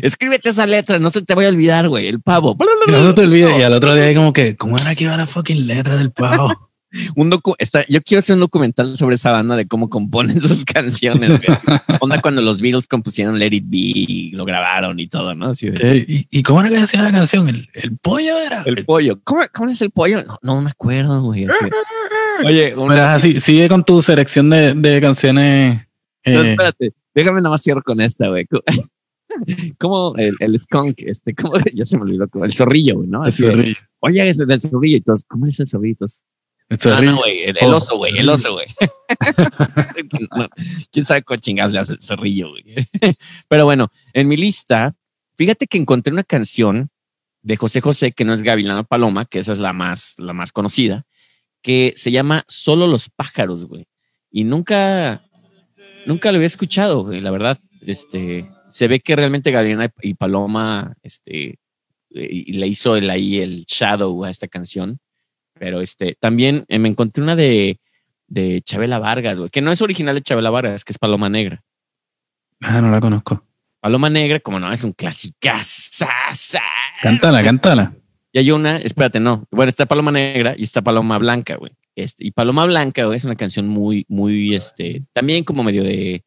Escríbete esa letra, no se te vaya a olvidar, güey. El pavo. No se te olvide. Y al otro día como que, ¿cómo era que iba la fucking letra del pavo? Un docu está, yo quiero hacer un documental sobre esa banda de cómo componen sus canciones. Onda cuando los Beatles compusieron Let It Be y lo grabaron y todo, ¿no? Así de- ¿Y, y cómo era que decía la canción? El, el pollo era. el pollo. ¿Cómo, cómo es el pollo? No, no me acuerdo, güey. así. Oye, una- así, sigue con tu selección de, de canciones. eh, No, espérate. Déjame nada más cierro con esta, güey. Como el, el skunk, este, como ya se me olvidó, como el zorrillo, güey, ¿no? el Así de, zorrillo. Oye, ese del zorrillo y todos, ¿cómo es el zorrillo? Ah, no, zorrillo. güey, el, el oso, güey, el oso, güey. No, ¿Quién sabe con chingados le hace el zorrillo, güey? Pero bueno, en mi lista, fíjate que encontré una canción de José José, que no es Gavilano Paloma, que esa es la más, la más conocida, que se llama Solo los pájaros, güey. Y nunca, nunca lo había escuchado, güey, la verdad. Este, se ve que realmente Gavilano y Paloma, este, eh, y le hizo el, ahí el shadow a esta canción. Pero este, también eh, me encontré una de, de Chabela Vargas, güey, que no es original de Chabela Vargas, que es Paloma Negra. Ah, no la conozco. Paloma Negra, como no, es un clásico. Cántala, cántala. Y hay una, espérate, no. Bueno, está Paloma Negra y está Paloma Blanca, güey. Este, y Paloma Blanca, güey, es una canción muy, muy, este, también como medio de,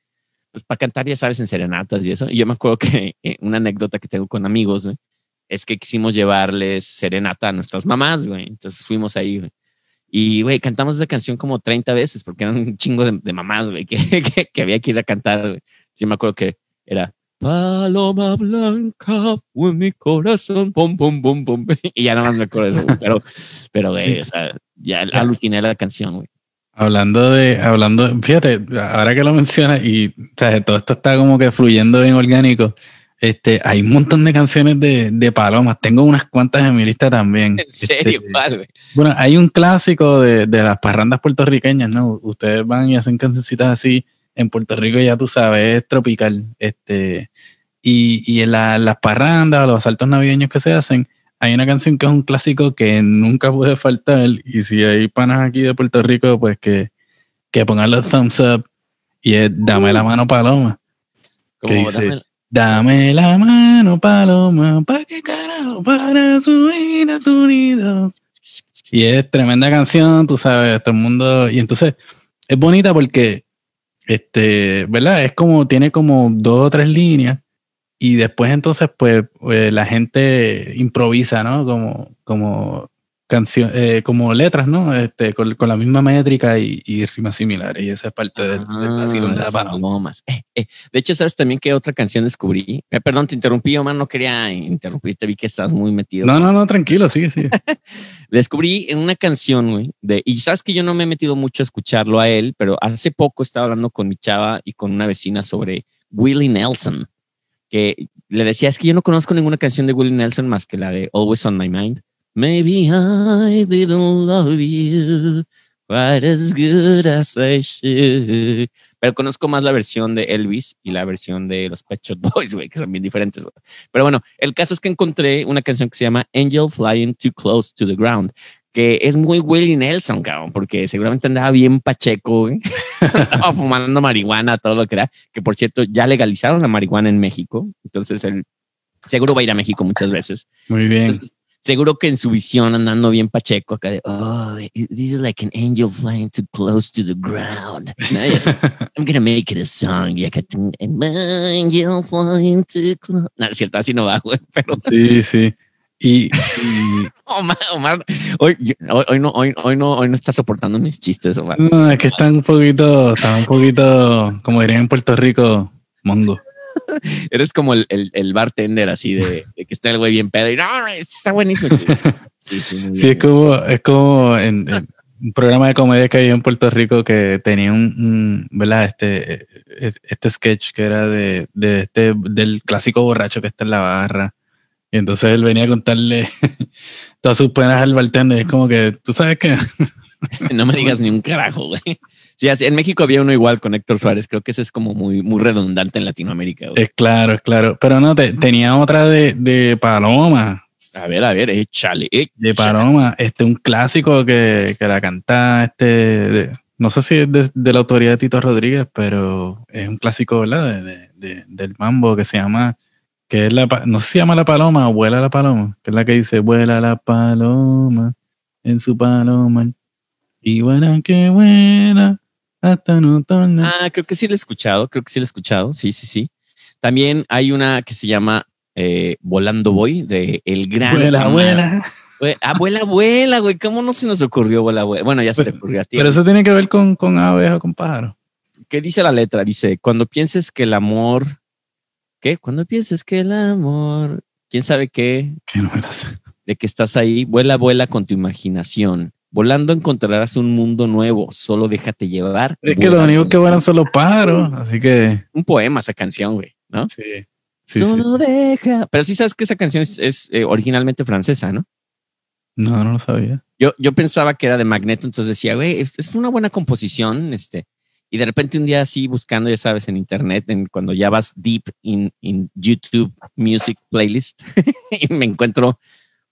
pues para cantar, ya sabes, en serenatas y eso. Y yo me acuerdo que eh, una anécdota que tengo con amigos, güey, es que quisimos llevarles serenata a nuestras mamás, güey. Entonces fuimos ahí, güey. Y, güey, cantamos esa canción como 30 veces porque eran un chingo de, de mamás, güey, que, que, que había que ir a cantar, güey. Yo me acuerdo que era Paloma Blanca fue mi corazón, pum, pum, pum, pum. Y ya nada más me acuerdo de eso, güey. Pero, pero, güey, o sea, ya aluciné la canción, güey. Hablando de, hablando, fíjate, ahora que lo mencionas y o sea, todo esto está como que fluyendo bien orgánico. Este, hay un montón de canciones de, de palomas. Tengo unas cuantas en mi lista también. En serio, Este, ¿cuál, güey? Bueno, hay un clásico de, de las parrandas puertorriqueñas, ¿no? Ustedes van y hacen cancioncitas así. En Puerto Rico ya tú sabes, es tropical. Este, y, y en la- las parrandas o los asaltos navideños que se hacen, hay una canción que es un clásico que nunca puede faltar. Y si hay panas aquí de Puerto Rico, pues que, que pongan los thumbs up. Y es Dame la mano, Paloma. Como, dice? dame- Dame la mano, Paloma, pa' que carajo, para subir a tu nido. Y es tremenda canción, tú sabes, todo el mundo. Y entonces es bonita porque, este, ¿verdad? Es como, tiene como dos o tres líneas. Y después entonces, pues, eh, la gente improvisa, ¿no? Como, como canción, eh, como letras, ¿no? Este, con, con la misma métrica y, y rimas similares. Y esa es parte del, del vacilón de la paloma. Eh, eh. De hecho, ¿sabes también qué otra canción descubrí? Eh, perdón, te interrumpí, Omar, no quería interrumpirte, vi que estás muy metido. No, no, no, tranquilo, sigue, sigue. Descubrí en una canción, güey, de, y sabes que yo no me he metido mucho a escucharlo a él, pero hace poco estaba hablando con mi chava y con una vecina sobre Willie Nelson, que le decía, es que yo no conozco ninguna canción de Willie Nelson más que la de Always on My Mind. Maybe I didn't love you quite as good as I should. Pero conozco más la versión de Elvis y la versión de los Pet Shop Boys, güey, que son bien diferentes. Pero bueno, el caso es que encontré una canción que se llama Angel Flying Too Close to the Ground, que es muy Willie Nelson, cabrón, porque seguramente andaba bien pacheco, fumando marihuana, todo lo que era. Que por cierto, ya legalizaron la marihuana en México. Entonces, él seguro va a ir a México muchas veces. Muy bien. Entonces, seguro que en su visión andando bien pacheco acá de, oh, this is like an angel flying too close to the ground. I'm gonna make it a song. Y acá, an angel flying too close. No, es cierto, así no va, güey, pero Sí, sí. Y, y- Omar, Omar, hoy, hoy, hoy no, hoy, hoy no, hoy no está soportando mis chistes, Omar. no, es que están un poquito, están un poquito, como dirían en Puerto Rico, mongo. Eres como el, el, el bartender así de, de que está el güey bien pedo y no, está buenísimo. Sí, sí, muy Sí, bien. es como, es como en, en un programa de comedia que había en Puerto Rico que tenía un, un, ¿verdad? Este, eh, este sketch que era de, de este, del clásico borracho que está en la barra. Y entonces él venía a contarle todas sus penas al bartender. Es como que, tú sabes que No me digas ni un carajo, güey. Sí, así, en México había uno igual con Héctor Suárez. Creo que ese es como muy, muy redundante en Latinoamérica. güey. es claro, es claro. Pero no, te- tenía otra de, de Paloma. A ver, a ver, échale. échale. de Paloma, este, un clásico que, que la canta, este, de- no sé si es de, de la autoría de Tito Rodríguez, pero es un clásico, ¿verdad? De, de- de- del mambo que se llama, que es la, no sé si se llama La Paloma o Vuela la Paloma, que es la que dice, vuela la paloma en su paloma. Y buena, qué buena. Ah, creo que sí lo he escuchado, creo que sí lo he escuchado, sí, sí, sí. También hay una que se llama eh, Volando Voy, de El Gran... Vuela, Amado. vuela. Güey, Ah, vuela, güey. ¿Cómo no se nos ocurrió vuela, vuela? Bueno, ya se te ocurrió a ti. Pero eso tiene que ver con, con aves o con pájaros. ¿Qué dice la letra? Dice, cuando pienses que el amor... ¿Qué? Cuando pienses que el amor... ¿Quién sabe qué? Que no me la sé. De que estás ahí, vuela, vuela con tu imaginación. Volando encontrarás un mundo nuevo. Solo déjate llevar. Es que únicos con- que vuelan son los pájaros. Así que. Un poema esa canción, güey, ¿no? Sí. Sí, sí. Solo deja. Pero sí sabes que esa canción es, es, eh, originalmente francesa, ¿no? No, no lo sabía. Yo, yo pensaba que era de Magneto, entonces decía, güey, es, es una buena composición, este. Y de repente un día así buscando, ya sabes, en internet, en, cuando ya vas deep in, in YouTube Music Playlist, y me encuentro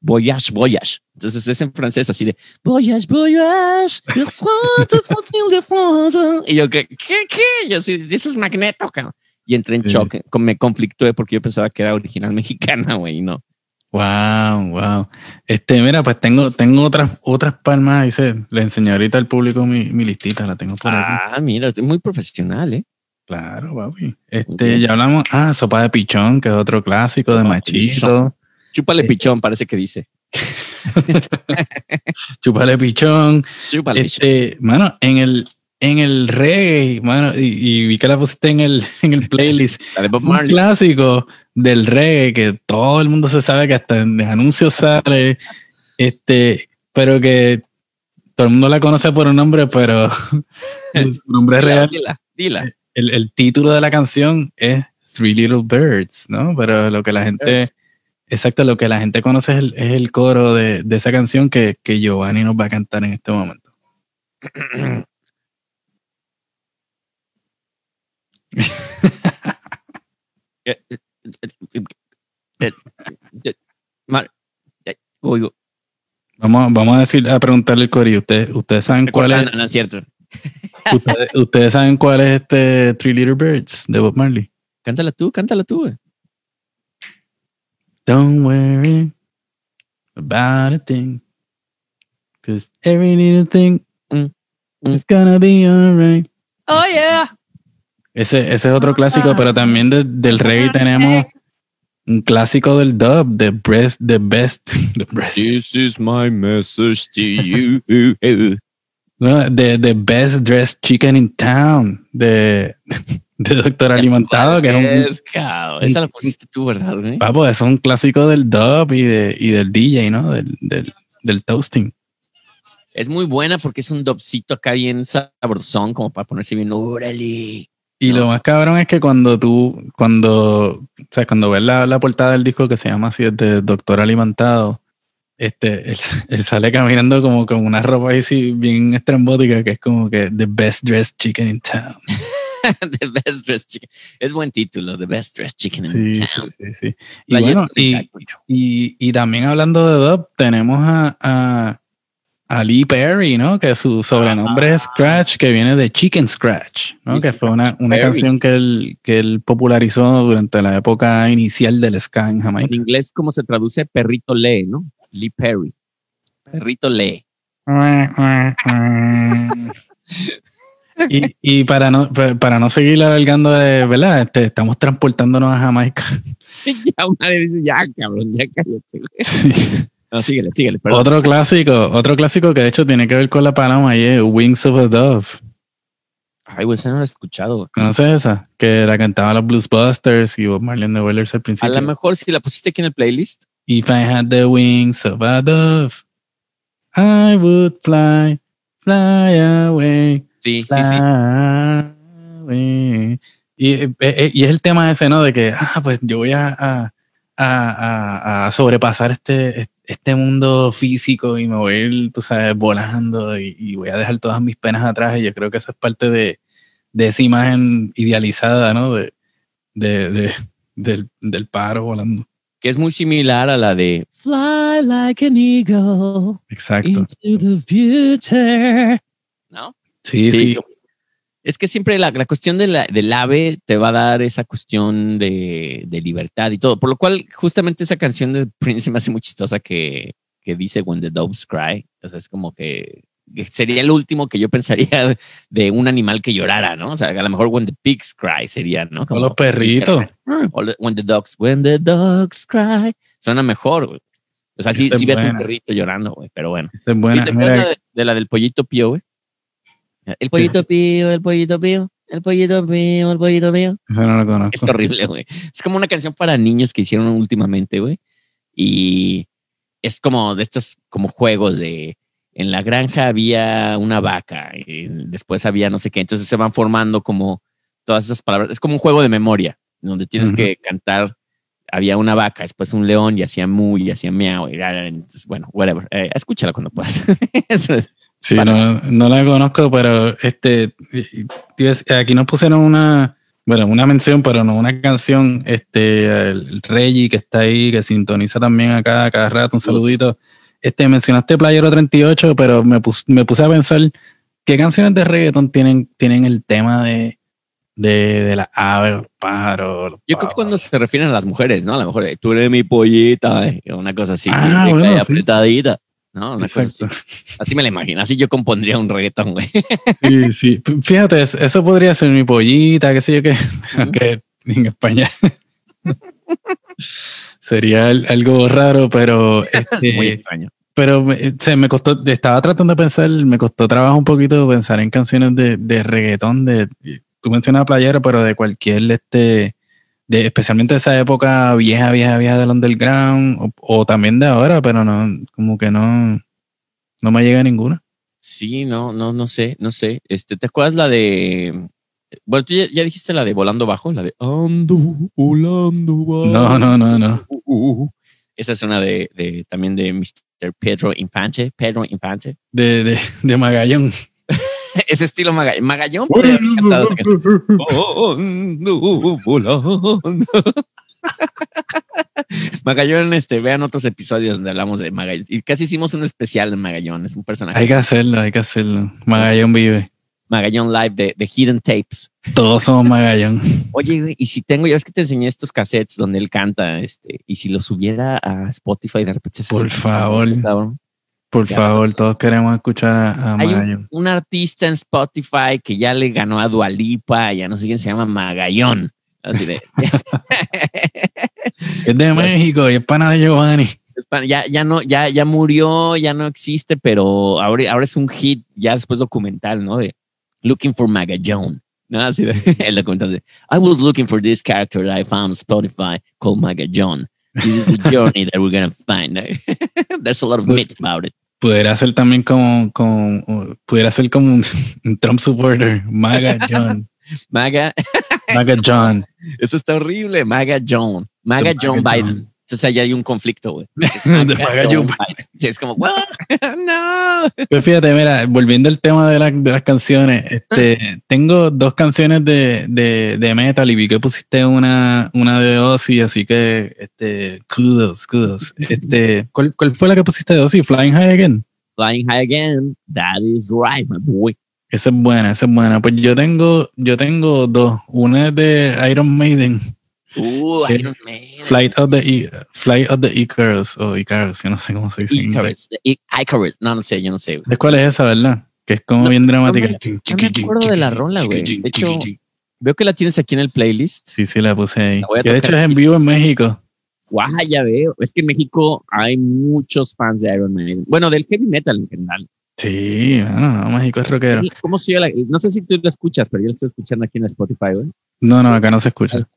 Voyage, Voyage. Entonces es en francés, así de Voyage, Voyage. de France". Y yo, ¿qué? ¿Qué? qué? Yo sí, eso es Magneto, cabrón. Y entré en Sí. shock, con- me conflictué porque yo pensaba que era original mexicana, güey, no. Wow, wow. Este, mira, pues tengo, tengo otras, otras palmas. Dice, le enseñé ahorita al público mi, mi listita, la tengo por aquí. Ah, mira, es muy profesional, ¿eh? Claro, papi. Este, ya hablamos. Ah, sopa de pichón, que es otro clásico de Sopa de machito. Pichón. Chúpale pichón, parece que dice. Chúpale pichón. Chúpale pichón. Este, mano, en el, en el reggae, mano, y, y vi que la pusiste en el, en el playlist. Un clásico del reggae que todo el mundo se sabe que hasta en anuncios sale, este, pero que todo el mundo la conoce por un nombre, pero su nombre Dila, real, Dila, dila. el, el título de la canción es Three Little Birds, ¿no? Pero lo que la gente, Birds. Exacto, lo que la gente conoce es el, es el coro de, de esa canción que, que Giovanni nos va a cantar en este momento. Vamos, vamos a decir, a preguntarle el coro. ¿Ustedes, ustedes saben cuál es? No, no es cierto. Ustedes, ustedes saben cuál es este Three Little Birds de Bob Marley. Cántala tú, cántala tú. güey. Don't worry about a thing. Cause every little thing Mm, mm. is gonna be alright. Oh, yeah. Ese, ese es otro clásico, pero también de- del reggae tenemos un clásico del dub, The Best, The Best, The Best, This is my message to you. no, the, the Best Dressed Chicken in Town, de, de Doctor Alimentado, que es un, cabrón. Esa la pusiste tú, ¿verdad? güey? papo, es un clásico del dub y, de, y del DJ, ¿no? Del, del, del toasting. Es muy buena porque es un dopcito acá bien sabrosón, como para ponerse bien, órale. Y lo más cabrón es que cuando tú, cuando, o sea, cuando ves la, la portada del disco que se llama así, de Doctor Alimentado, este, él, él sale caminando como con una ropa así bien estrambótica, que es como que The Best Dressed Chicken in Town. The Best Dressed Chicken. Es buen título, The Best Dressed Chicken in Sí, sí, Town. sí, sí. Y La bueno, y, y, y también hablando de dub, tenemos a, a, a Lee Perry, ¿no? Que su sobrenombre es Scratch, que viene de Chicken Scratch, ¿no? Que fue una, una canción que él, que él popularizó durante la época inicial del ska en En Jamaica. inglés, ¿cómo se traduce? Perrito lee, ¿no? Lee Perry. Perrito lee. y, y para no pa- para no seguir alargando de verdad este, estamos transportándonos a Jamaica ya dice, ya, cabrón, ya cállate. güey. No, síguele, síguele. Perdón. otro clásico otro clásico que de hecho tiene que ver con la paloma y es Wings of a Dove Ay, güey, esa no la he escuchado. ¿conoces esa? que la cantaban los Bluesbusters y Bob Marley and the Wailers al A principio lo mejor si la pusiste aquí en el playlist. If I had the wings of a dove I would fly fly away Sí, sí, sí. Y, eh, eh, y es el tema ese, ¿no? De que, ah, pues yo voy a, a, a- a sobrepasar este, este mundo físico y me voy a ir, tú sabes, volando y, y voy a dejar todas mis penas atrás. Y yo creo que esa es parte de, de esa imagen idealizada, ¿no? De, de, de- del, del pájaro volando. Que es muy similar a la de Fly like an eagle Exacto. into the future. ¿No? Sí, sí. Es que siempre la, la cuestión de la- del ave te va a dar esa cuestión de, de libertad y todo. Por lo cual, justamente esa canción de Prince me hace muy chistosa que, que dice When the Doves Cry. O sea, es como que sería el último que yo pensaría de un animal que llorara, ¿no? O sea, a lo mejor When the Pigs Cry sería, ¿no? O los perritos. O the- When the Dogs, When the Dogs Cry. Suena mejor, güey. O sea, sí, sí ves un perrito llorando, güey, pero bueno. Esa es buena. ¿Y te Mira, de, de la del pollito pío, güey? El pollito pío, el pollito pío, el pollito pío, el pollito pío. esa no Es conozco. horrible, güey. Es como una canción para niños que hicieron últimamente, güey. Y es como de estos como juegos de en la granja había una vaca y después había no sé qué. Entonces se van formando como todas esas palabras. Es como un juego de memoria donde tienes Ujú. que cantar. Había una vaca, después un león y hacía mu y hacía miau. Y, entonces, bueno, whatever. Eh, escúchala cuando puedas. Eso es. Sí, no, no la conozco, pero este aquí nos pusieron una, bueno, una mención, pero no una canción. Este, el Reggie que está ahí, que sintoniza también acá cada rato, un saludito. Este, mencionaste Playero 38, pero me, pus- me puse a pensar qué canciones de reggaeton tienen, tienen el tema de, de, de las aves, los pájaros. los Yo creo que cuando se refieren a las mujeres, ¿no? A lo mejor tú eres mi pollita, eh, una cosa así, Ah, bueno, sí. apretadita. No, una cosa así. Así me la imagino. Así yo compondría un reggaetón, güey. Sí, sí. Fíjate, es- eso podría ser mi pollita, qué sé yo qué, que en España sería al- algo raro, pero este, Muy extraño. pero se me costó, estaba tratando de pensar, me costó trabajo un poquito pensar en canciones de, de reggaetón, de, tú mencionas playero, pero de cualquier, este, de, especialmente de esa época vieja, vieja, vieja del underground, o, o también de ahora, pero no, como que no, no me llega ninguna. Sí, no, no, no sé, no sé. Este, ¿te acuerdas la de. Bueno, tú ya, ya dijiste la de volando bajo, la de ando volando bajo. No, no, no, no. Uh, Esa es una de, de también de Mr. Pedro Infante, Pedro Infante. De, de, de Magallón. Ese estilo Maga- Magallón. podría haber cantado. Magallón, este, vean otros episodios donde hablamos de Magallón. Y casi hicimos un especial de Magallón. Es un personaje. Hay que hacerlo, hay que hacerlo. Magallón vive. Magallón Live de, de Hidden Tapes. Todos somos Magallón. Oye, y si tengo, ya ves que te enseñé estos cassettes donde él canta, este, y si los subiera a Spotify de repente. Por favor. Por Ya. favor, todos queremos escuchar a, a Hay un, Magallón. un artista en Spotify que ya le ganó a Dualipa, ya no sé quién se llama Magallón. Así de, Es de México y es pana de Giovanni. ya, ya no, ya, ya murió, ya no existe, pero ahora, ahora es un hit, ya después documental, ¿no? De Looking for Magallón. ¿no? Así de, el documental de I was looking for this character that I found on Spotify called Magallón. This is the journey that we're gonna find. There's a lot of myth about it. Pudiera ser también como, como pudiera ser como un, un Trump supporter. Magallón. Maga, Magallón. eso está horrible. Magallón. Magallón Maga Biden. Entonces ahí hay un conflicto, güey. Es como, "What? no. Pues fíjate, mira, volviendo al tema de, la- de las canciones, este, tengo dos canciones de, de, de metal y vi que pusiste una, una de Ozzy, así que, este, kudos, kudos. Este, ¿cuál, ¿Cuál fue la que pusiste de Ozzy? Flying High Again. Flying high again. That is right, my boy. Esa es buena, esa es buena. Pues yo tengo, yo tengo dos. Una es de Iron Maiden, Uh, Sí. Iron Maiden. Flight of the, I- Flight of the Icarus, o Icarus, yo no sé cómo se dice. Icarus. I- Icarus. No, no sé, yo no sé. güey. ¿Sabes cuál es esa, verdad? Que es como No, bien No dramática. me, no me acuerdo de la rola, güey. De hecho, veo que la tienes aquí en el playlist. Sí, sí, la puse ahí. La Que de hecho es en vivo en México. Guau, ya veo. Es que en México hay muchos fans de Iron Maiden. Bueno, del heavy metal en general. Sí, bueno, no, México es rockero. ¿Cómo se llama? la- No sé si tú lo escuchas, pero yo lo estoy escuchando aquí en Spotify, güey. No, no, acá no se escucha.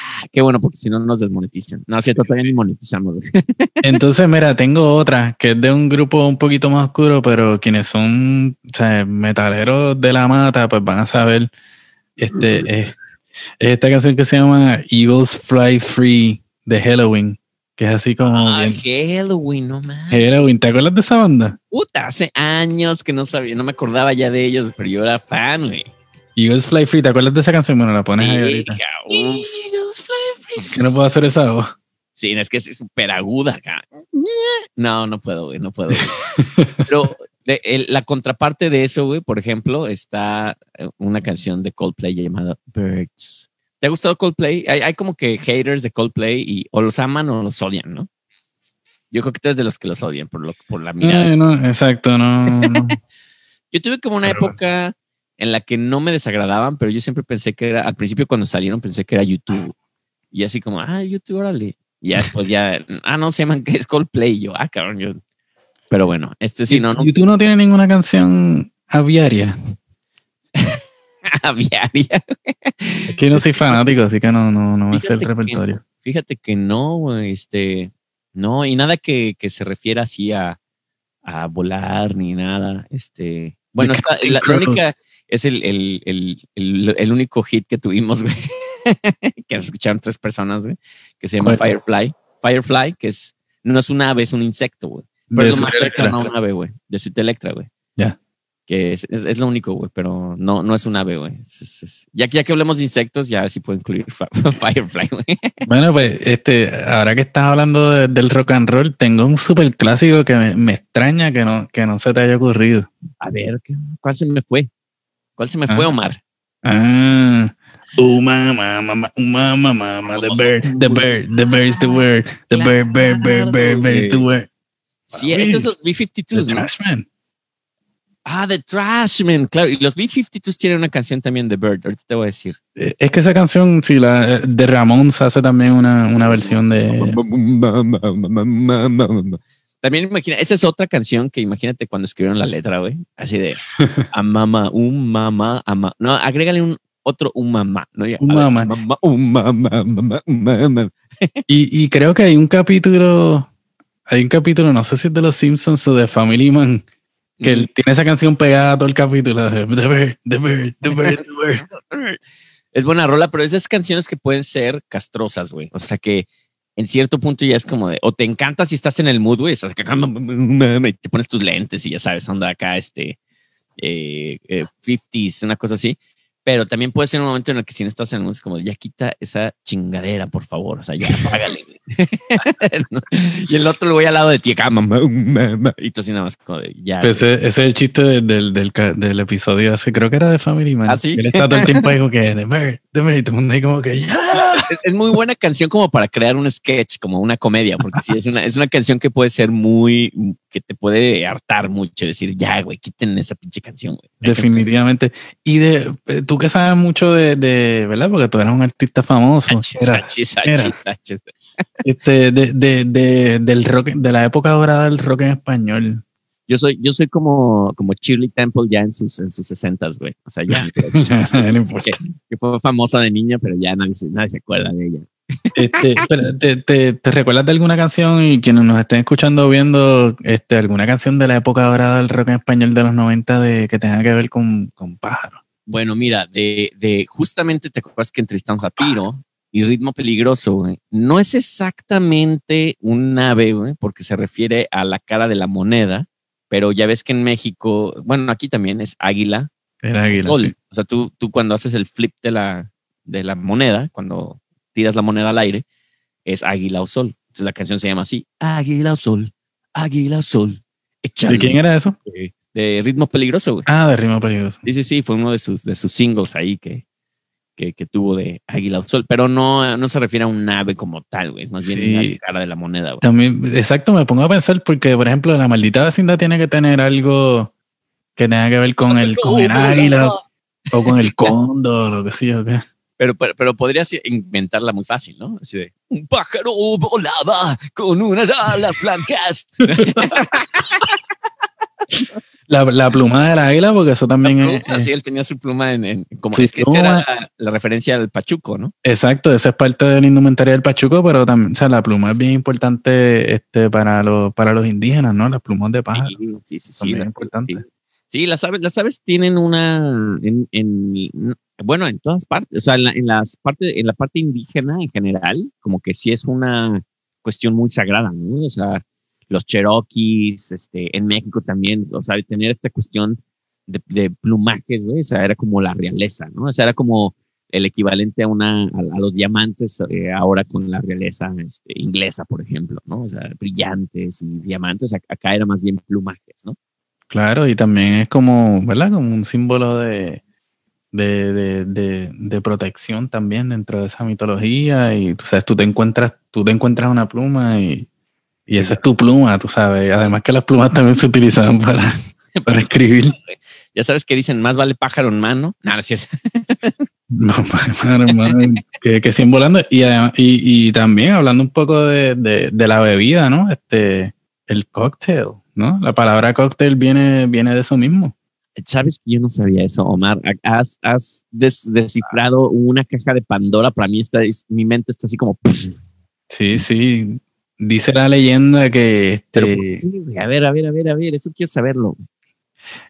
Ah, Qué bueno, porque si no nos desmonetizan. No, es cierto, todavía ni monetizamos. Entonces, mira, tengo otra que es de un grupo un poquito más oscuro, pero quienes son o sea, metaleros de la mata, pues van a saber. Este es, es esta canción que se llama Eagles Fly Free de Halloween, que es así como Ah, bien- Halloween, no más. Halloween. ¿Te acuerdas de esa banda? Puta, hace años que no sabía, no me acordaba ya de ellos, pero yo era fan, güey. Eagles Fly Free, ¿te acuerdas de esa canción? Bueno, la pones ahí ahorita. uf. Que no puedo hacer esa voz. Sí, es que es súper aguda acá. No, no puedo, güey, no puedo. güey. Pero de- el- la contraparte de eso, güey, por ejemplo, está eh, una canción de Coldplay llamada Birds. ¿Te ha gustado Coldplay? Hay, hay como que haters de Coldplay y o los aman o los odian, ¿no? Yo creo que tú eres de los que los odian por, lo, por la mirada. No, exacto, no, no. Yo tuve como una época en la que no me desagradaban, pero yo siempre pensé que era, al principio cuando salieron pensé que era YouTube. Y así como, ah, YouTube, órale. Y ya después ya, ah, no, se llaman que es Coldplay. Yo, ah, cabrón, yo. Pero bueno, este sí, no, no. YouTube no tiene ninguna canción aviaria. aviaria. Es que no soy fanático, así que no, no, no me sé el Fíjate que- repertorio. Fíjate que no, este, no, y nada que, que se refiera así a, a volar ni nada. Este, bueno, la, la única es el, el, el, el, el único hit que tuvimos, güey, que escucharon tres personas, güey, que se llama ¿Cuál? Firefly. Firefly, que es, no es un ave, es un insecto, güey. Pero es Electra. un ave, güey, de Sweet Electra, güey. Ya. Que es, es, es lo único, güey, pero no, no es un ave, güey. Ya, que- ya que hablamos de insectos, ya sí puedo incluir Fi- Firefly, güey. Bueno, pues este, ahora que estás hablando de- del rock and roll, tengo un super clásico que me, me extraña que no, que no se te haya ocurrido. A ver, ¿qué- ¿cuál se me fue? ¿Cuál se me Ah. fue, Omar? Ah. Oh, mama, mama, oh, mama, mama, the bird, the bird, the bird is the word, the bird, bird, bird, bird, bird is the word. Sí, estos los The B-52s, ¿no? Trashman. Ah, The Trashman, claro. Y los B-52s tienen una canción también de Bird. Ahorita te voy a decir. Eh, Es que esa canción, si la de Ramón se hace también una, una versión de. También imagina, esa es otra canción que imagínate cuando escribieron la letra, güey. Así de a mamá, un mamá, ama. No, agrégale un otro un mamá. ¿no? Ya, Un ver, mamá. mamá, un mamá, mamá, un mamá. Y, y creo que hay un capítulo, hay un capítulo, no sé si es de los Simpsons o de Family Man, que él tiene esa canción pegada a todo el capítulo. de The Bird, The Bird, The Bird, The Bird. Es buena rola, pero esas canciones que pueden ser castrosas, güey. O sea que en cierto punto ya es como de, o te encanta si estás en el mood, güey, estás acá, y te pones tus lentes y ya sabes, anda acá, este, eh, eh, 50s, una cosa así. Pero también puede ser un momento en el que si no estás en el mood, es como, ya quita esa chingadera, por favor. O sea, ya apágale. y el otro, güey, al lado de ti, acá, mamá, mamá, y tú así nada más como de, ya. Pues güey. ese, ese es el chiste de- del, del, del episodio ese, creo que era de Family Man. ¿Ah, sí? Él está todo el tiempo ahí como que, The Bird, The Bird, y todo el mundo ahí como que, ya. es, es muy buena canción como para crear un sketch, como una comedia, porque sí, es una, es una canción que puede ser muy, que te puede hartar mucho, decir, ya, güey, quiten esa pinche canción, güey. Definitivamente. Y de eh, tú que sabes mucho de, de ¿verdad? Porque tú eras un artista famoso. Este, de, de, de, del rock, de la época dorada del rock en español. Yo soy, yo soy como, como Shirley Temple ya en sus, en sus sesentas, güey. O sea, ya, no importa. que, que fue famosa de niña, pero ya nadie, se- nadie se acuerda de ella. Este, pero te, te, ¿te recuerdas de alguna canción y quienes nos estén escuchando o viendo este, alguna canción de la época dorada del rock en español de los 90 de, que tenga que ver con, con pájaros? Bueno, mira, de, de justamente te acuerdas que entrevistamos a Piro y Ritmo Peligroso, güey. No es exactamente un ave, güey, porque se refiere a la cara de la moneda, pero ya ves que en México, bueno, aquí también es águila, Era águila. sol. sí. O sea, tú, tú cuando haces el flip de la, de la moneda, cuando tiras la moneda al aire, es águila o sol. Entonces la canción se llama así, águila o sol, águila o sol. ¿De quién era eso? De, de Ritmo Peligroso, güey. Ah, de Rima Peligroso. Sí, sí, sí, fue uno de sus, de sus singles ahí que, que, que tuvo de Águila al Sol, pero no, no se refiere a un ave como tal, güey, es más bien Sí. la cara de la moneda, güey. También, exacto, me pongo a pensar porque, por ejemplo, la maldita vecindad tiene que tener algo que tenga que ver con el, con el águila o con el cóndor o qué sé yo qué. Pero, pero, pero podrías inventarla muy fácil, ¿no? Así de, un pájaro volaba con unas alas blancas. La, la pluma del águila, porque eso también es, Así él tenía su pluma en, en- como Sí, es que esa pluma. era la, la referencia al pachuco, ¿no? Exacto, esa es parte del indumentaria del Pachuco, pero también, o sea, la pluma es bien importante este, para, los, para los indígenas, ¿no? Las plumas de pájaro. Sí, sí, sí. son sí, la-. Sí, las aves, las aves tienen una, en, en- bueno, en todas partes, o sea, en la, en las partes, en la parte indígena en general, como que sí es una cuestión muy sagrada, ¿no? O sea, los cherokees, este, en México también, o sea, tener esta cuestión de, de plumajes, güey, o sea, era como la realeza, ¿no? O sea, era como el equivalente a una, a, a los diamantes eh, ahora con la realeza este, inglesa, por ejemplo, ¿no? O sea, brillantes y diamantes, ac- acá era más bien plumajes, ¿no? Claro, y también es como, ¿verdad? Como un símbolo de, de, de, de, de protección también dentro de esa mitología. Y tú sabes, tú te encuentras, tú te encuentras una pluma y, y esa es tu pluma, tú sabes. Además que las plumas también se utilizaban para, para escribir. Ya sabes que dicen, más vale pájaro en mano. Nada, es cierto. No, madre, madre, que, que siguen volando. Y, además- y, y también hablando un poco de, de, de la bebida, ¿no? Este, el cóctel, ¿no? La palabra cóctel viene, viene de eso mismo. Sabes que yo no sabía eso, Omar. Has, has des- descifrado una caja de Pandora. Para mí, está, es- mi mente está así como. Sí, sí. Dice la leyenda que este, a ver, a ver, a ver, a ver. Eso quiero saberlo.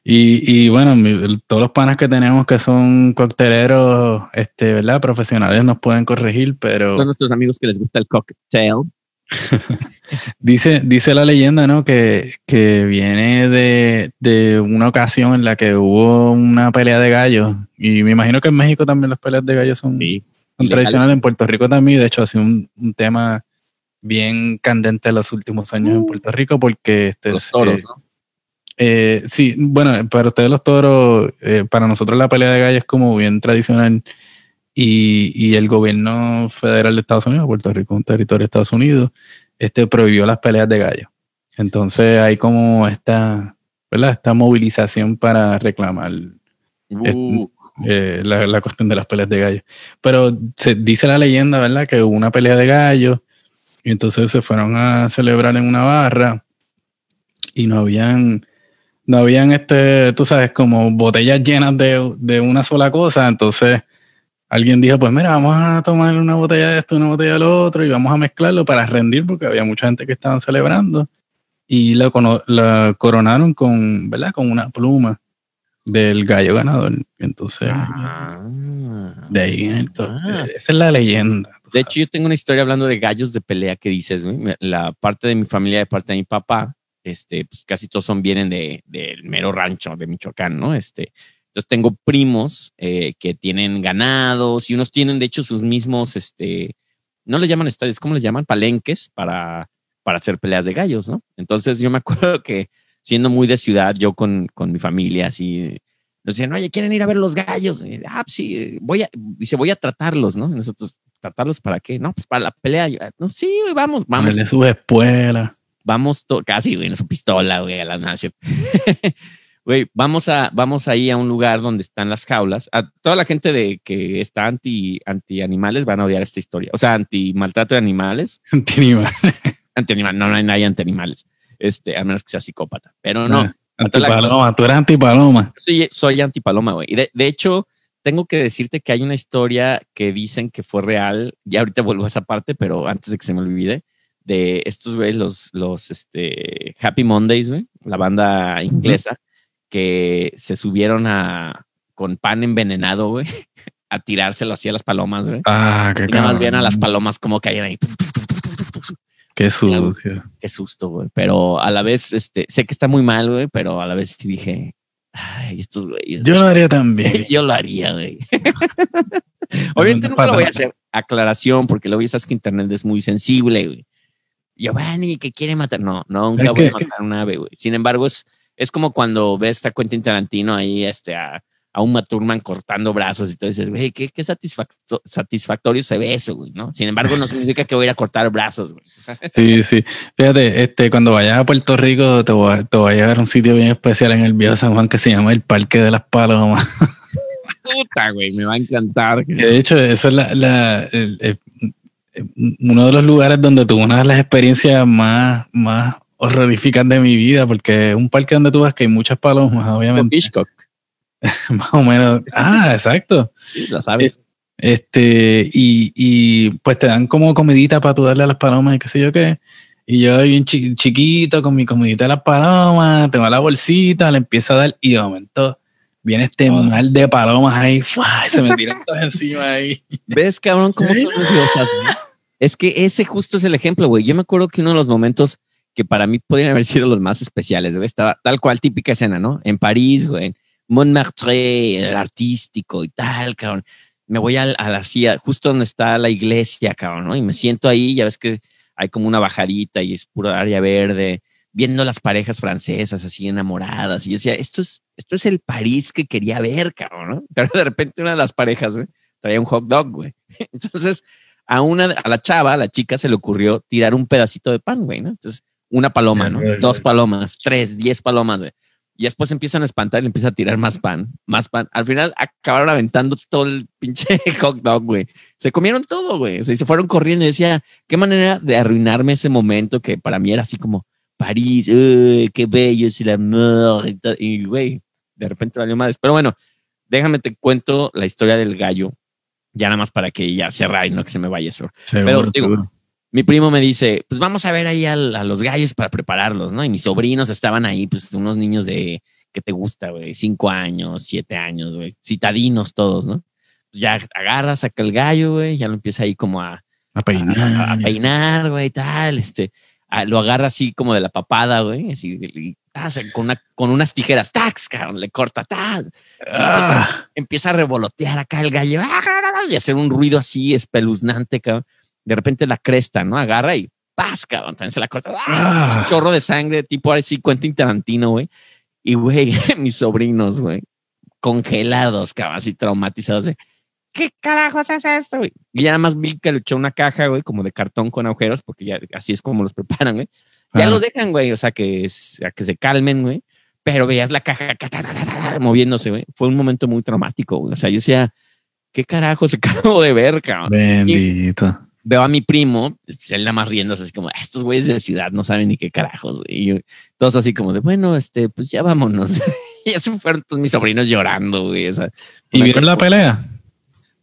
y, y bueno, mi- todos los panas que tenemos que son cocteleros, este, ¿verdad? Profesionales nos pueden corregir, pero Son nuestros amigos que les gusta el cocktail. Dice, dice la leyenda, ¿no? Que, que viene de, de una ocasión en la que hubo una pelea de gallos. Y me imagino que en México también las peleas de gallos son, son Ilegales. tradicionales. En Puerto Rico también. De hecho, ha sido un, un tema bien candente en los últimos años en Puerto Rico porque este, Los toros, ¿no? eh, sí, bueno, para ustedes los toros, eh, para nosotros la pelea de gallos es como bien tradicional y, y el gobierno federal de Estados Unidos, Puerto Rico, un territorio de Estados Unidos, este prohibió las peleas de gallos. Entonces hay como esta, ¿verdad? Esta movilización para reclamar Uh, eh, la, la cuestión de las peleas de gallos. Pero se dice la leyenda, ¿verdad? Que hubo una pelea de gallos y entonces se fueron a celebrar en una barra y no habían, no habían este, tú sabes, como botellas llenas de, de una sola cosa. Entonces alguien dijo, pues mira, vamos a tomar una botella de esto, una botella de lo otro y vamos a mezclarlo para rendir porque había mucha gente que estaban celebrando y la, coronaron con, ¿verdad? Con una pluma del gallo ganador. Entonces, ah. de ahí, co- Ah. esa es la leyenda. De hecho, yo tengo una historia hablando de gallos de pelea que dices, La parte de mi familia, de parte de mi papá, este, pues casi todos son, vienen de, del mero rancho de Michoacán, ¿no? Este, entonces tengo primos eh, que tienen ganados y unos tienen, de hecho, sus mismos, este, no les llaman estadios, ¿cómo les llaman? Palenques para, para hacer peleas de gallos, ¿no? Entonces yo me acuerdo que siendo muy de ciudad, yo con, con mi familia, así, nos decían, oye, ¿quieren ir a ver los gallos? Y, ah, pues sí, voy a, dice, voy a tratarlos, ¿no? Nosotros, ¿tratarlos para qué? No, pues para la pelea. Yo, no, sí, güey, vamos, vamos, Ponerle su espuela. vamos, casi, güey, en su pistola, güey, a la ¿cierto? Güey, vamos a, vamos ahí a un lugar donde están las jaulas. A toda la gente de que está anti, anti animales van a odiar esta historia. O sea, anti maltrato de animales. Antinima. Anti animal, no, no hay nadie anti animales. Este, a menos que sea psicópata. Pero no, Ah, Antipaloma. Tú eres antipaloma. soy, soy antipaloma, güey. Y de, de hecho, tengo que decirte que hay una historia que dicen que fue real. Ya ahorita vuelvo a esa parte, pero antes de que se me olvide, de estos, güey, los, los este, Happy Mondays, güey, la banda inglesa, que se subieron a con pan envenenado, güey, a tirárselo así a las palomas, güey. Ah, qué Y nada más veían a las palomas como caían ahí. Qué sucio. Qué susto, güey. Pero a la vez, este, sé que está muy mal, güey, pero a la vez sí dije, ay, estos güeyes. Yo lo haría también. Yo lo haría, güey. Obviamente nunca lo voy a hacer. Aclaración, porque luego ya sabes que internet es muy sensible, güey. Giovanni, que quiere matar. No, no, nunca voy a matar a un ave, güey. Sin embargo, es, es como cuando ves a Quentin Tarantino ahí, este, a, a un Maturman cortando brazos y tú dices, güey, qué, qué satisfacto- satisfactorio se ve eso, güey, ¿no? Sin embargo, no significa que voy a ir a cortar brazos, güey. Sí, sí. Fíjate, este, cuando vayas a Puerto Rico, te voy, a, te voy a llevar a un sitio bien especial en el viejo San Juan que se llama el Parque de las Palomas. puta, güey, me va a encantar. De hecho, eso es la, la- el- el- uno de los lugares donde tuve una de las experiencias más, más horroríficas de mi vida, porque es un parque donde tú vas que hay muchas palomas, obviamente. Hitchcock, Más o menos. Ah, exacto. sí, lo sabes. Este, y, y pues te dan como comidita para tú darle a las palomas y qué sé yo qué. Y yo bien chi- chiquito con mi comidita de las palomas, tengo la bolsita, le empiezo a dar y de momento viene este Oh, mal de palomas ahí, ¡fua! y se me tiran todas encima ahí. ¿Ves, cabrón, cómo son odiosas? Es que ese justo es el ejemplo, güey. Yo me acuerdo que uno de los momentos que para mí podrían haber sido los más especiales, güey, estaba tal cual típica escena, ¿no? En París, güey, Montmartre, el artístico y tal, cabrón. Me voy al- a, la silla, justo donde está la iglesia, cabrón, ¿no? Y me siento ahí, ya ves que hay como una bajadita y es pura área verde, viendo las parejas francesas así enamoradas. Y yo decía, esto es, esto es el París que quería ver, cabrón, ¿no? Pero de repente una de las parejas, güey, traía un hot dog, güey. Entonces, a una, a la chava, a la chica, se le ocurrió tirar un pedacito de pan, güey, ¿no? Entonces, una paloma, ¿no? Dos palomas, tres, diez palomas, güey. Y después empiezan a espantar y le empieza a tirar más pan, más pan. Al final acabaron aventando todo el pinche hot dog, güey. Se comieron todo, güey. O sea, y se fueron corriendo y decía, qué manera de arruinarme ese momento que para mí era así como París, uy, qué bello es el amor. Y, güey, de repente valió madres. Pero bueno, déjame te cuento la historia del gallo. Ya nada más para que ya cerrar y no que se me vaya eso. Pero digo. Mi primo me dice, pues vamos a ver ahí al- a los gallos para prepararlos, ¿no? Y mis sobrinos estaban ahí, pues unos niños de, ¿qué te gusta, güey? Cinco años, siete años, güey. Citadinos todos, ¿no? Pues ya agarra, saca el gallo, güey, ya lo empieza ahí como a, A peinar. a, a peinar, güey, tal, este, a- lo agarra así como de la papada, güey, así, y, ah, con, una, con unas tijeras, tax, cabrón, le corta, tal, Ah, empieza a revolotear acá el gallo ¡ah! y hacer un ruido así espeluznante, cabrón. De repente la cresta, ¿no? Agarra y ¡paz, cabrón! También se la corta. ¡ah! Ah. Un chorro de sangre, tipo así, Quentin Tarantino, güey. Y, güey, mis sobrinos, güey, congelados, cabrón, así traumatizados de ¿qué carajos es esto, güey? Y ya nada más vi que le echó una caja, güey, como de cartón con agujeros, porque ya así es como los preparan, güey. Ya Ah. los dejan, güey, o sea, que, es- a que se calmen, güey. Pero veías la caja moviéndose, güey. Fue un momento muy traumático, güey. O sea, yo decía, ¿qué carajos acabo de ver, cabrón? bendito. Veo a mi primo, pues, él nada más riéndose, así como, "Ah, estos güeyes de ciudad no saben ni qué carajos, güey. Y todos así como de, bueno, este, pues ya vámonos. y ya se fueron todos mis sobrinos llorando, güey. o sea, ¿Y vieron la pelea?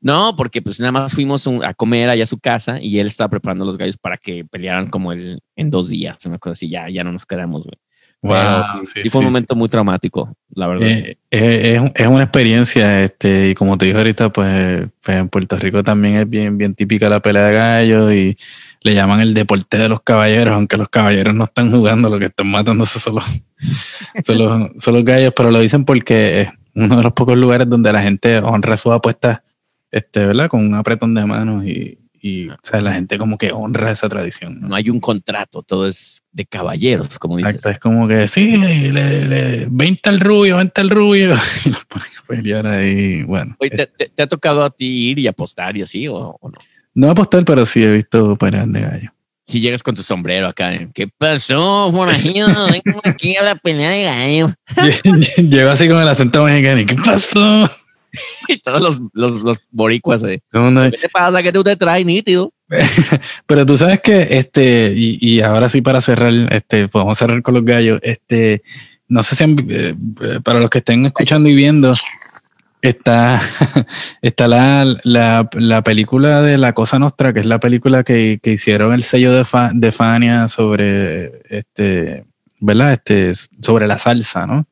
no, porque pues nada más fuimos a comer allá a su casa y él estaba preparando los gallos para que pelearan como el, en dos días, una cosa así, ya, ya no nos quedamos, güey. Wow, sí, sí fue un momento muy traumático, la verdad. Eh, eh, es, es una experiencia, este, y como te dije ahorita, pues, pues en Puerto Rico también es bien, bien típica la pelea de gallos y le llaman el deporte de los caballeros, aunque los caballeros no están jugando, lo que están matándose son los, son los, son los gallos, pero lo dicen porque es uno de los pocos lugares donde la gente honra sus apuestas, este, ¿verdad? Con un apretón de manos y, y o sea, la gente como que honra esa tradición. ¿no? no hay un contrato, todo es de caballeros, como dices. Exacto, es como que sí, le, le, 20 al rubio, 20 al rubio, y los ponen a pelear ahí. Bueno, Oye, ¿te, te- te ha tocado a ti ir y apostar y así o, o no? no apostar, pero sí he visto peleas de gallo. Si llegas con tu sombrero acá, ¿eh? ¿qué pasó, forajido? Vengo aquí a la pelea de gallo. Llego así con el acento mexicano ¿qué pasó? Y todos los, los, los boricuas, eh. No, ¿qué te pasa que tú te traes nítido? Pero tú sabes que, este, y, y ahora sí para cerrar, este, podemos cerrar con los gallos, este, no sé si han- eh, eh, para los que estén escuchando y viendo, está, está la, la, la película de La Cosa Nostra, que es la película que, que hicieron el sello de, Fa- de Fania sobre, este, ¿verdad? Este, sobre la salsa, ¿no?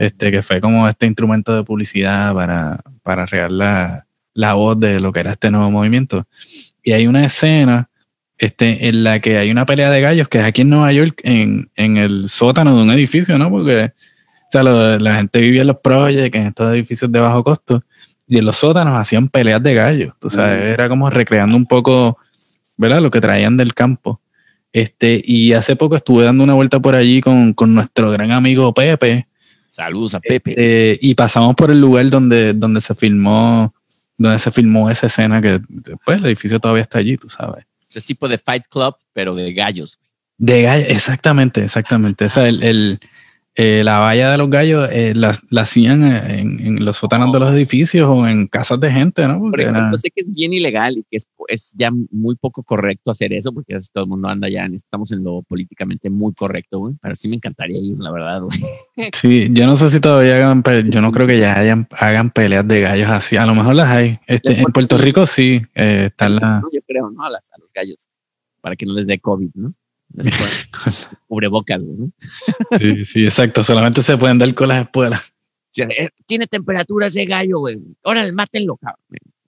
Este, que fue como este instrumento de publicidad para, para regar la, la voz de lo que era este nuevo movimiento. Y hay una escena este, en la que hay una pelea de gallos que es aquí en Nueva York, en, en el sótano de un edificio, ¿no? Porque o sea, lo- la gente vivía en los projects, en estos edificios de bajo costo, y en los sótanos hacían peleas de gallos. Tú sabes, era como recreando un poco, ¿verdad? Lo que traían del campo. Este, y hace poco estuve dando una vuelta por allí con, con nuestro gran amigo Pepe. Saludos a Pepe. Este, y pasamos por el lugar donde, donde se filmó, donde se filmó esa escena que después el edificio todavía está allí, tú sabes. Es tipo de Fight Club, pero de gallos. De gallo, exactamente, exactamente. O sea, el, el, eh, la valla de los gallos eh, la, la hacían en, en los sótanos de los edificios o en casas de gente, ¿no? Por Porque ejemplo, era- yo sé que es bien ilegal y que es, es ya muy poco correcto hacer eso, porque así todo el mundo anda ya, en- estamos en lo políticamente muy correcto, güey. Pero sí me encantaría ir, la verdad, güey. sí, yo no sé si todavía hagan, yo no creo que ya hayan, hagan peleas de gallos así. A lo mejor las hay. Este, en Puerto Rico sí, eh, están las. No, yo creo, ¿no? A, las- a los gallos, para que no les dé COVID, ¿no? Ponen cubrebocas, ¿no? Sí, sí, exacto. Solamente se pueden dar con las espuelas. Eh, Tiene temperatura ese gallo, güey. Órale, mátenlo, cabrón.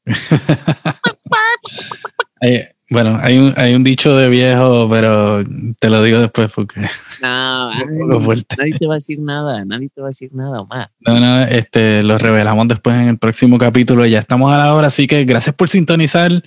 Hay- bueno, hay un, hay un dicho de viejo, pero te lo digo después porque No, ay, nadie te va a decir nada, nadie te va a decir nada, Omar. No, no, este, lo revelamos después en el próximo capítulo. Ya estamos a la hora, así que gracias por sintonizar.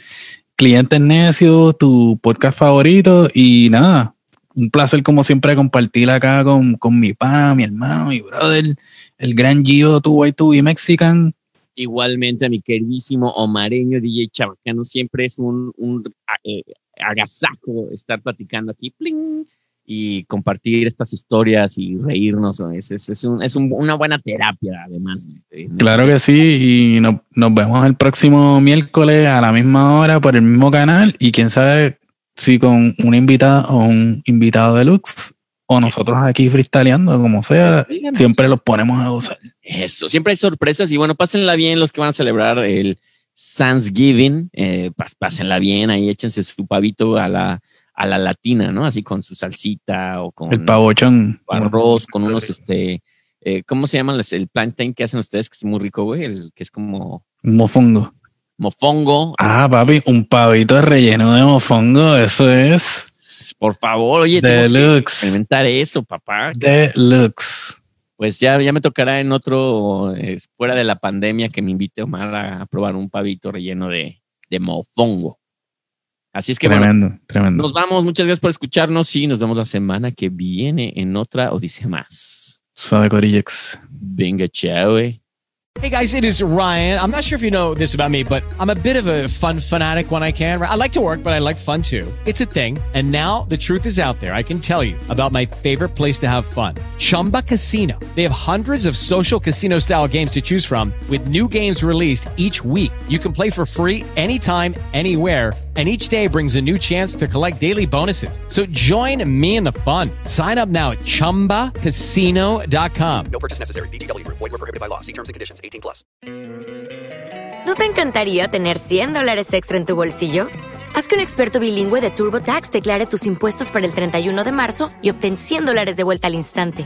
Clientes Necios, tu podcast favorito. Y nada, un placer como siempre compartir acá con, con mi pa, mi hermano, mi brother, el gran Gio, tu white to be Mexican. Igualmente a mi queridísimo Omareño DJ Chabacano, siempre es un, un eh, estar platicando aquí. ¡Pling! Y compartir estas historias y reírnos. Es, es, es, un, es un, una buena terapia, además. Claro que sí, y no, nos vemos el próximo miércoles a la misma hora por el mismo canal y quién sabe si con una invitada o un invitado deluxe o nosotros aquí freestyleando, como sea, siempre los ponemos a usar. Eso, siempre hay sorpresas y bueno, pásenla bien los que van a celebrar el Thanksgiving, eh, pásenla bien, ahí échense su pavito a la, a la latina, ¿no? Así con su salsita o con... El pavochón. Arroz, con unos, este, eh, ¿cómo se llaman? El plantain que hacen ustedes, que es muy rico, güey, el que es como... Mofongo. Mofongo. Ah, papi, un pavito relleno de mofongo, eso es por favor, oye, Deluxe. experimentar eso, papá. Deluxe. Pues ya, ya me tocará en otro, fuera de la pandemia, que me invite Omar a probar un pavito relleno de, de mofongo. Así es que tremendo, tremendo. Nos vamos, muchas gracias por escucharnos y nos vemos la semana que viene en otra Odisea más. Suave Corillex. Venga, chao. Eh. Hey guys, it is Ryan. I'm not sure if you know this about me, but I'm a bit of a fun fanatic when I can. I like to work, but I like fun too. It's a thing. And now the truth is out there. I can tell you about my favorite place to have fun Chumba Casino. They have hundreds of social casino style games to choose from, with new games released each week. You can play for free anytime, anywhere. And each day brings a new chance to collect daily bonuses. So join me in the fun. Sign up now at chumbacasino.com. No purchase necessary. VGW Group. Void were prohibited by law. See terms and conditions. 18 plus. ¿No te encantaría tener 100 dólares extra en tu bolsillo? Haz que un experto bilingüe de TurboTax declare tus impuestos para el 31 de marzo y obtén 100 dólares de vuelta al instante.